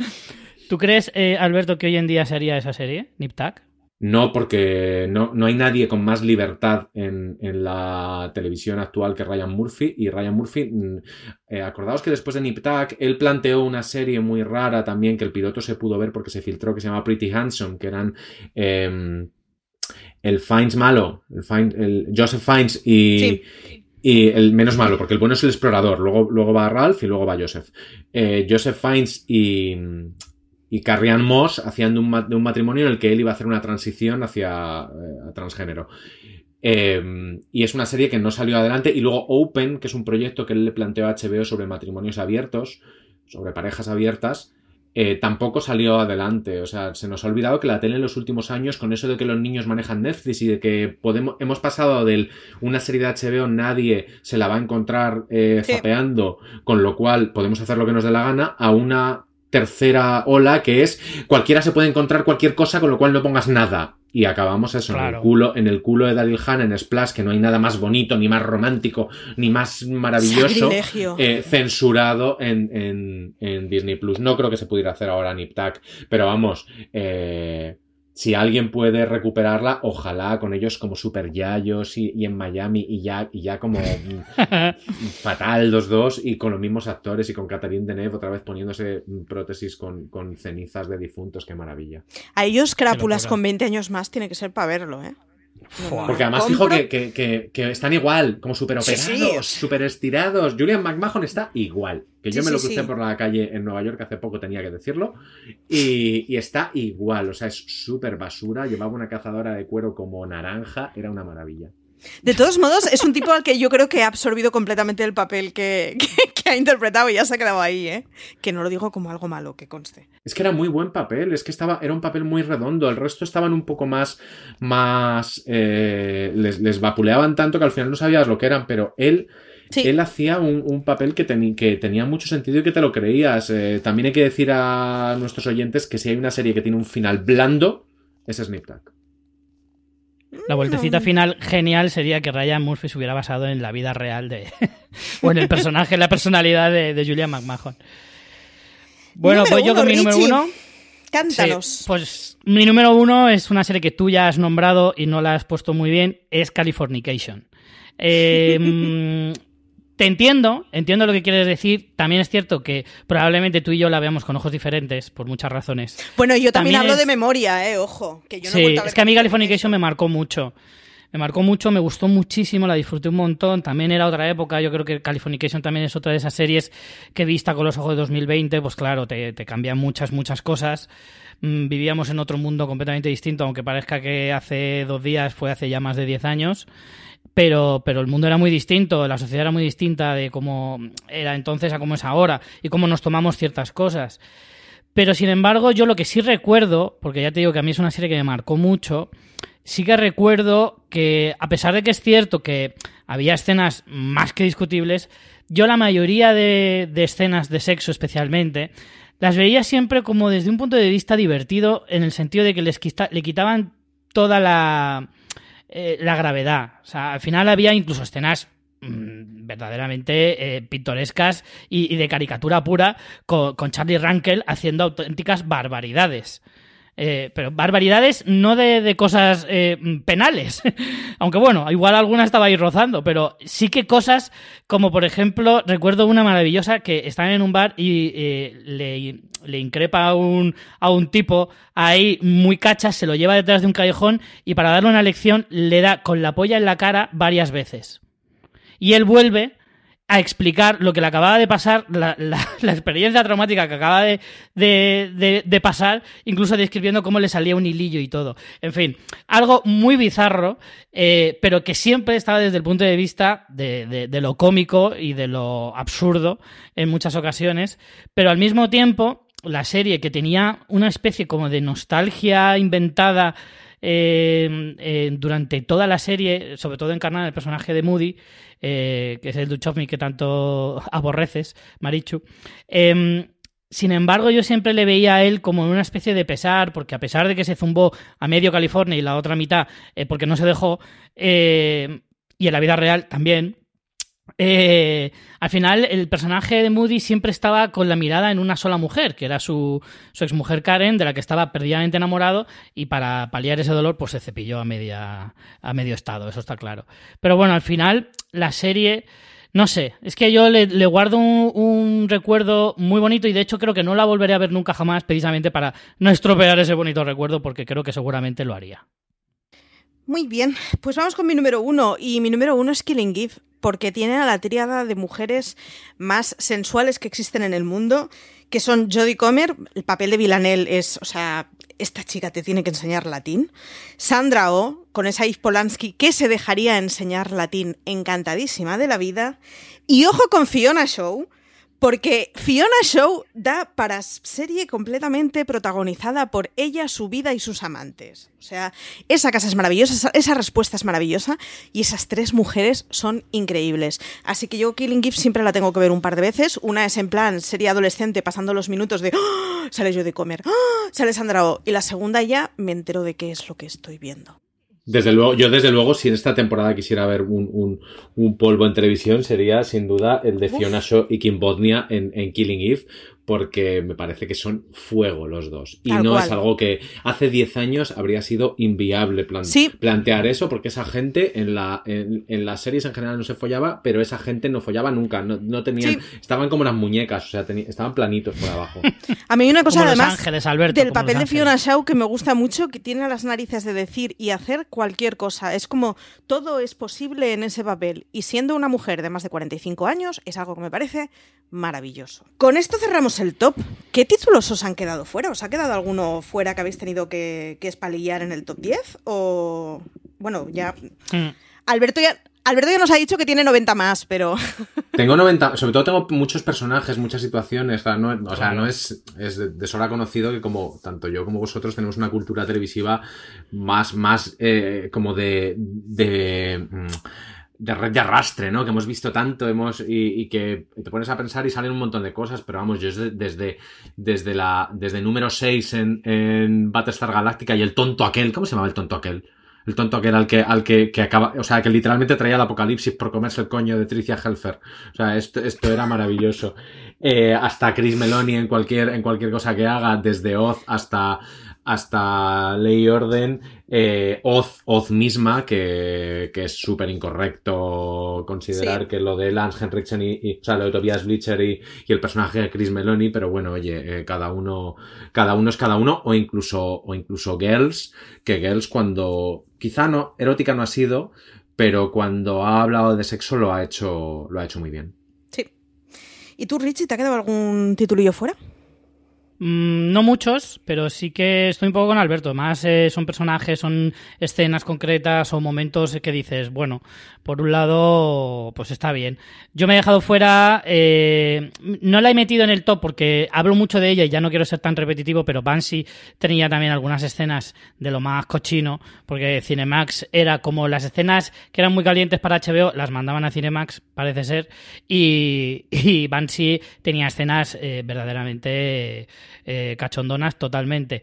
¿Tú crees, eh, Alberto, que hoy en día sería esa serie, Nip Tuck? No, porque no, no hay nadie con más libertad en, en la televisión actual que Ryan Murphy. Y Ryan Murphy, mm, eh, acordaos que después de Nip Tuck, él planteó una serie muy rara también que el piloto se pudo ver porque se filtró, que se llama Pretty Handsome, que eran eh, el Fiennes malo, el, Fiennes- el Joseph Fiennes y, Sí. y el menos malo, porque el bueno es el explorador. Luego, luego va Ralph y luego va Joseph. Eh, Joseph Fiennes y, y Carrie Ann Moss hacían de un, de un matrimonio en el que él iba a hacer una transición hacia eh, transgénero. Eh, y es una serie que no salió adelante. Y luego Open, que es un proyecto que él le planteó a HBO sobre matrimonios abiertos, sobre parejas abiertas, eh, tampoco salió adelante. O sea, se nos ha olvidado que la tele en los últimos años, con eso de que los niños manejan Netflix y de que podemos, hemos pasado de una serie de HBO, nadie se la va a encontrar eh, Sí. zapeando, con lo cual podemos hacer lo que nos dé la gana, a una tercera ola que es cualquiera se puede encontrar cualquier cosa, con lo cual no pongas nada. Y acabamos eso en el culo, en el culo de Daryl Hannah en Splash, que no hay nada más bonito, ni más romántico, ni más maravilloso eh, censurado en, en- en Disney Plus. No creo que se pudiera hacer ahora Nip Tuck, pero vamos, eh, si alguien puede recuperarla, ojalá con ellos como super yayos y, y en Miami y ya, y ya como mm, [laughs] fatal los dos y con los mismos actores y con Catherine Deneuve otra vez poniéndose mm, prótesis con, con cenizas de difuntos, qué maravilla. A ellos crápulas con 20 años más tiene que ser para verlo, ¿eh? No, Porque además compro- fijo que, que- que- que están igual, como súper Sí, operados, sí. súper estirados. Julian McMahon está igual. Que yo Sí, me lo sí, crucé sí. por la calle en Nueva York hace poco, tenía que decirlo. Y, y está igual, o sea, es súper basura. Llevaba una cazadora de cuero como naranja, era una maravilla. De todos modos, es un tipo al que yo creo que ha absorbido completamente el papel que, que- que ha interpretado y ya se ha quedado ahí, ¿eh? Que no lo digo como algo malo, que conste. Es que era muy buen papel, es que estaba, era un papel muy redondo. El resto estaban un poco más. más eh, les, les vapuleaban tanto que al final no sabías lo que eran, pero él. Sí. Él hacía un, un papel que, tenía mucho sentido y que te lo creías. Eh, también hay que decir a nuestros oyentes que si hay una serie que tiene un final blando, es Nip Tuck. La vueltecita final genial sería que Ryan Murphy se hubiera basado en la vida real de. [laughs] o en el personaje, en la personalidad de, de Julian McMahon. Bueno, Número pues yo uno, con mi número uno. Cántanos. Sí, pues mi número uno es una serie que tú ya has nombrado y no la has puesto muy bien, es Californication. Eh, mm, [laughs] te entiendo, entiendo lo que quieres decir. También es cierto que probablemente tú y yo la veamos con ojos diferentes por muchas razones. Bueno, yo también, también hablo es- de memoria, ¿eh? Ojo. Que yo no he sí, vuelto a ver es que a mí Californication. Californication me marcó mucho. Me marcó mucho, me gustó muchísimo, la disfruté un montón. También era otra época. Yo creo que Californication también es otra de esas series que vista con los ojos de 2020, pues claro, te, te cambian muchas, muchas cosas. Mm, Vivíamos en otro mundo completamente distinto, aunque parezca que hace dos días fue hace ya más de 10 años. Pero, pero el mundo era muy distinto, la sociedad era muy distinta de cómo era entonces a cómo es ahora y cómo nos tomamos ciertas cosas. Pero sin embargo, yo lo que sí recuerdo, porque ya te digo que a mí es una serie que me marcó mucho, sí que recuerdo que, a pesar de que es cierto que había escenas más que discutibles, yo la mayoría de, de escenas de sexo especialmente, las veía siempre como desde un punto de vista divertido, en el sentido de que les quita- le quitaban toda la, eh, la gravedad. O sea, al final había incluso escenas mm, verdaderamente eh, pintorescas y, de caricatura pura con, con Charlie Rankel haciendo auténticas barbaridades. Eh, pero barbaridades no de, de cosas eh, penales. [laughs] Aunque bueno, igual alguna estaba ahí rozando, pero sí que cosas como, por ejemplo, recuerdo una maravillosa que están en un bar y eh, le, le increpa a un, a un tipo ahí muy cachas, se lo lleva detrás de un callejón y para darle una lección le da con la polla en la cara varias veces. Y él vuelve a explicar lo que le acababa de pasar, la, [laughs] experiencia traumática que acaba de, de- de- pasar, incluso describiendo cómo le salía un hilillo y todo. En fin, algo muy bizarro, eh, pero que siempre estaba desde el punto de vista de- de lo cómico y de lo absurdo en muchas ocasiones, pero al mismo tiempo la serie que tenía una especie como de nostalgia inventada eh, durante toda la serie, sobre todo encarnada en el personaje de Moody, eh, que es el Duchovny que tanto [laughs] aborreces, Marichu. Em, sin embargo, yo siempre le veía a él como una especie de pesar, porque a pesar de que se zumbó a medio California y la otra mitad, eh, porque no se dejó, eh, y en la vida real también, eh, al final el personaje de Moody siempre estaba con la mirada en una sola mujer, que era su, su exmujer Karen, de la que estaba perdidamente enamorado, y para paliar ese dolor, pues se cepilló a, media, a medio estado, eso está claro. Pero bueno, al final la serie... No sé, es que yo le, guardo un, un recuerdo muy bonito y de hecho creo que no la volveré a ver nunca jamás precisamente para no estropear ese bonito recuerdo porque creo que seguramente lo haría. Muy bien, pues vamos con mi número uno. Y mi número uno es Killing Eve, porque tiene a la tríada de mujeres más sensuales que existen en el mundo, que son Jodie Comer, el papel de Villanelle es, o sea, esta chica te tiene que enseñar latín. Sandra Oh, con esa Yves Polanski que se dejaría enseñar latín encantadísima de la vida. Y ojo con Fiona Shaw, porque Fiona Shaw da para serie completamente protagonizada por ella, su vida y sus amantes. O sea, esa casa es maravillosa, esa, respuesta es maravillosa y esas tres mujeres son increíbles. Así que yo Killing Eve siempre la tengo que ver un par de veces. Una es en plan serie adolescente pasando los minutos de ¡Ah! sale yo de comer, ¡Ah! sale Sandra Oh. Y la segunda ya me entero de qué es lo que estoy viendo. Desde luego, yo desde luego, si en esta temporada quisiera ver un, un, un polvo en televisión, sería sin duda el de Fiona Shaw y Kim Bodnia en, en Killing Eve, porque me parece que son fuego los dos. Y Tal no cual. es algo que hace 10 años habría sido inviable plan- Sí. plantear eso, porque esa gente en, la, en, en las series en general no se follaba, pero esa gente no follaba nunca, no, no tenían, Sí. estaban como las muñecas, o sea, estaban planitos por abajo. [laughs] A mí hay una cosa Como Los además Ángeles, Alberto, del papel de Fiona. Shaw que me gusta mucho, que tiene las narices de decir y hacer cualquier cosa. Es como todo es posible en ese papel. Y siendo una mujer de más de 45 años, es algo que me parece maravilloso. Con esto cerramos el top. ¿Qué títulos os han quedado fuera? ¿Os ha quedado alguno fuera que habéis tenido que, que espalillar en el top 10? O. Bueno, ya. Mm. Alberto ya. Alberto ya nos ha dicho que tiene 90 más, pero. [laughs] Tengo 90, sobre todo tengo muchos personajes, muchas situaciones, o sea, no, o sea, no es, es de, de sobra conocido que como tanto yo como vosotros tenemos una cultura televisiva más, más eh, como de, de, mm, de red de arrastre, ¿no? Que hemos visto tanto, hemos, y, y que te pones a pensar y salen un montón de cosas, pero vamos, yo desde, desde, desde la, desde número 6 en, en Battlestar Galactica y el tonto aquel, ¿cómo se llamaba el tonto aquel? El tonto aquel al que, al que, que acaba, o sea, que literalmente traía el apocalipsis por comerse el coño de Tricia Helfer. O sea, esto, esto era maravilloso. Eh, hasta Chris Meloni en cualquier, en cualquier cosa que haga, desde Oz hasta, hasta Ley y Orden, eh, Oz, Oz misma, que, que es súper incorrecto considerar Sí. que lo de Lance Henriksen y, y- o sea, lo de Tobias Bleacher y, y el personaje de Chris Meloni, pero bueno, oye, eh, cada uno, cada uno es cada uno, o incluso, o incluso Girls, que Girls cuando, quizá no, erótica no ha sido, pero cuando ha hablado de sexo lo ha hecho, lo ha hecho muy bien. Sí. ¿Y tú, Richie, te ha quedado algún titulillo fuera? Mm, no muchos, pero sí que estoy un poco con Alberto. Más eh, son personajes, son escenas concretas o momentos que dices, bueno, por un lado, pues está bien. Yo me he dejado fuera, eh, no la he metido en el top porque hablo mucho de ella y ya no quiero ser tan repetitivo, pero Banshee tenía también algunas escenas de lo más cochino, porque Cinemax era como las escenas que eran muy calientes para HBO, las mandaban a Cinemax, parece ser, y, Banshee tenía escenas eh, verdaderamente eh, cachondonas totalmente.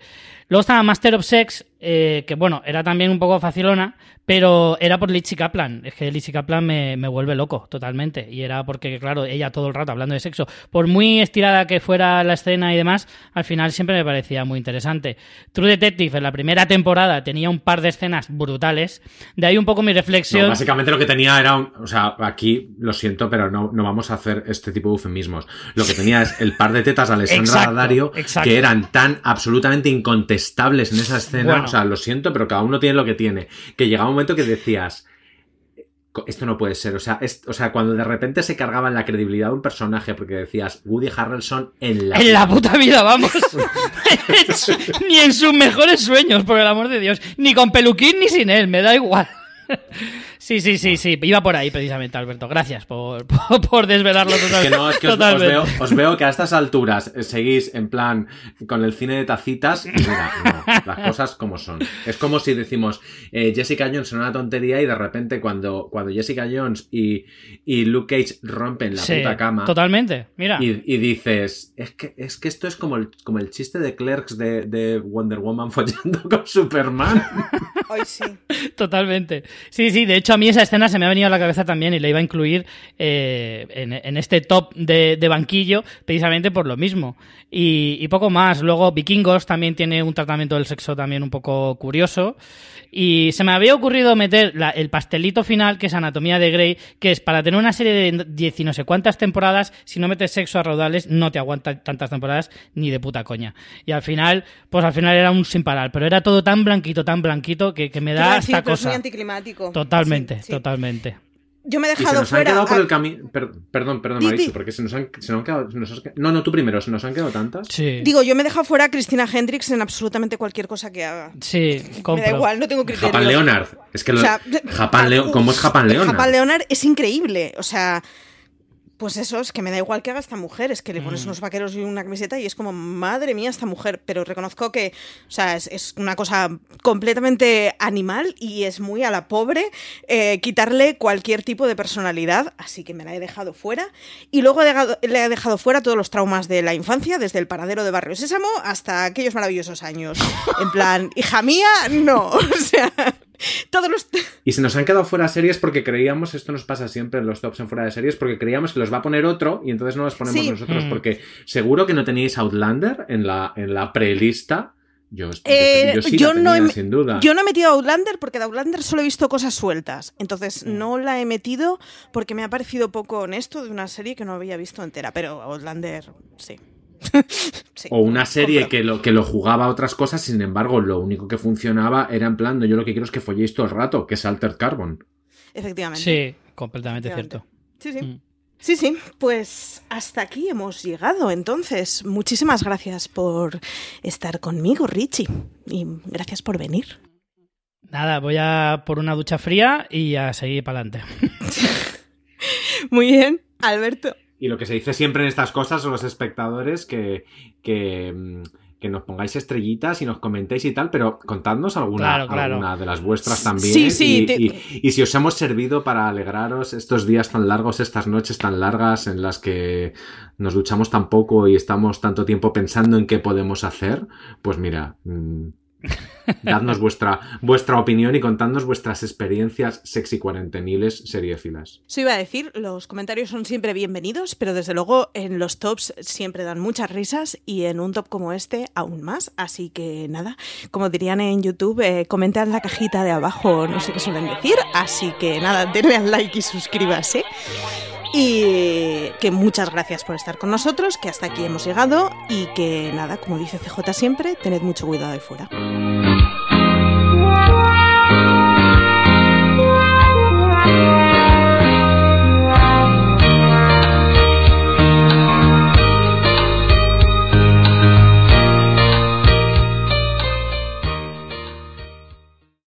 Luego estaba Master of Sex, eh, que bueno, era también un poco facilona, pero era por Lizzie Kaplan. Es que Lizzie Kaplan me, me vuelve loco totalmente. Y era porque, claro, ella todo el rato hablando de sexo. Por muy estirada que fuera la escena y demás, al final siempre me parecía muy interesante. True Detective en la primera temporada tenía un par de escenas brutales. De ahí un poco mi reflexión. No, básicamente lo que tenía era, un- o sea, aquí lo siento, pero no, no vamos a hacer este tipo de eufemismos. Lo que tenía es el par de tetas de Alessandra [laughs] Exacto, exacto. que eran tan absolutamente incontestables en esa escena. Bueno. O sea, lo siento, pero cada uno tiene lo que tiene. Que llegaba un momento que decías, esto no puede ser. O sea, es- o sea, cuando de repente se cargaba en la credibilidad de un personaje, porque decías Woody Harrelson en la. En la puta vida, vamos. [laughs] [laughs] ni en sus mejores sueños, por el amor de Dios. Ni con peluquín ni sin él, me da igual. Sí, sí, sí, sí. Iba por ahí precisamente, Alberto. Gracias por, [laughs] por, por desvelarlo total- Que no, es que os, os totalmente. veo, os veo que a estas alturas eh, seguís en plan con el cine de tacitas. y Mira, no, las cosas como son. Es como si decimos eh, Jessica Jones es una tontería y de repente cuando, cuando Jessica Jones y, y Luke Cage rompen la Sí, puta cama. Totalmente. Mira. Y, y dices, es que, es que esto es como el, como el chiste de Clerks de, de Wonder Woman follando [laughs] con Superman. Hoy sí. Totalmente. Sí, sí, de hecho a mí esa escena se me ha venido a la cabeza también y la iba a incluir eh, en, en este top de, de banquillo precisamente por lo mismo. Y, y poco más. Luego Vikingos también tiene un tratamiento del sexo también un poco curioso. Y se me había ocurrido meter la- el pastelito final, que es Anatomía de Grey, que es para tener una serie de diez y no sé cuántas temporadas, si no metes sexo a raudales, no te aguanta tantas temporadas ni de puta coña. Y al final, pues al final era un sin parar, pero era todo tan blanquito, tan blanquito, que, que me da a decir, esta pero es muy cosa. anticlimático. Totalmente, Sí. totalmente. Yo me he Y se dejado nos han fuera. quedado por el camino. perdón, perdón, Di, Marichu, di. porque se nos han, se nos han quedado. se nos han- no, no, tú primero, se nos han quedado tantas. Sí. Digo, yo me he dejado fuera a Cristina Hendricks en absolutamente cualquier cosa que haga. Sí, Me compro. da igual, no tengo criterio. Japan Leonard. Es que lo, O sea, Japan Leo- ¿Cómo es Japan Leonard? Japan Leonard es increíble. O sea, pues eso, es que me da igual que haga esta mujer. Es que le Mm. pones unos vaqueros y una camiseta y es como, madre mía, esta mujer. Pero reconozco que, o sea, es, es una cosa completamente animal y es muy a la pobre eh, quitarle cualquier tipo de personalidad. Así que me la he dejado fuera. Y luego he dejado- le he dejado fuera todos los traumas de la infancia, desde el paradero de Barrio Sésamo hasta aquellos maravillosos años. En plan, hija mía, no. [laughs] O sea, [laughs] todos los. Y se nos han quedado fuera series porque creíamos, esto nos pasa siempre en los tops en fuera de series, porque creíamos que los va a poner otro y entonces no los ponemos Sí. nosotros Mm. porque seguro que no teníais Outlander en la, en la prelista. Yo, yo- Eh, yo sí yo la no tenía, he- sin duda. Yo no he metido Outlander porque de Outlander solo he visto cosas sueltas. Entonces Mm. no la he metido porque me ha parecido poco honesto de una serie que no había visto entera. Pero Outlander, sí. [laughs] Sí, O una serie que lo, que lo jugaba a otras cosas, sin embargo, lo único que funcionaba era en plan, no, yo lo que quiero es que folléis todo el rato, que es Altered Carbon. Efectivamente. Sí, completamente Efectivamente. cierto. Sí, sí. Mm. Sí, sí, pues hasta aquí hemos llegado. Entonces, muchísimas gracias por estar conmigo, Richie. Y gracias por venir. Nada, voy a por una ducha fría y a seguir para adelante. [laughs] Muy bien, Alberto. Y lo que se dice siempre en estas cosas son los espectadores que, que, mm, que nos pongáis estrellitas y nos comentéis y tal, pero contadnos alguna, Claro, claro. alguna de las vuestras también. Sí, sí, y, te- y- y si os hemos servido para alegraros estos días tan largos, estas noches tan largas en las que nos duchamos tan poco y estamos tanto tiempo pensando en qué podemos hacer, pues mira, mm, dadnos vuestra, vuestra opinión y contadnos vuestras experiencias sexy cuarenteniles seriéfilas. Eso iba a decir, los comentarios son siempre bienvenidos, pero desde luego en los tops siempre dan muchas risas y en un top como este aún más. Así que nada, como dirían en YouTube, eh, en la cajita de abajo, no sé qué suelen decir. Así que nada, denle al like y suscríbase. Y que muchas gracias por estar con nosotros, que hasta aquí hemos llegado y que nada, como dice CJ siempre, tened mucho cuidado ahí fuera.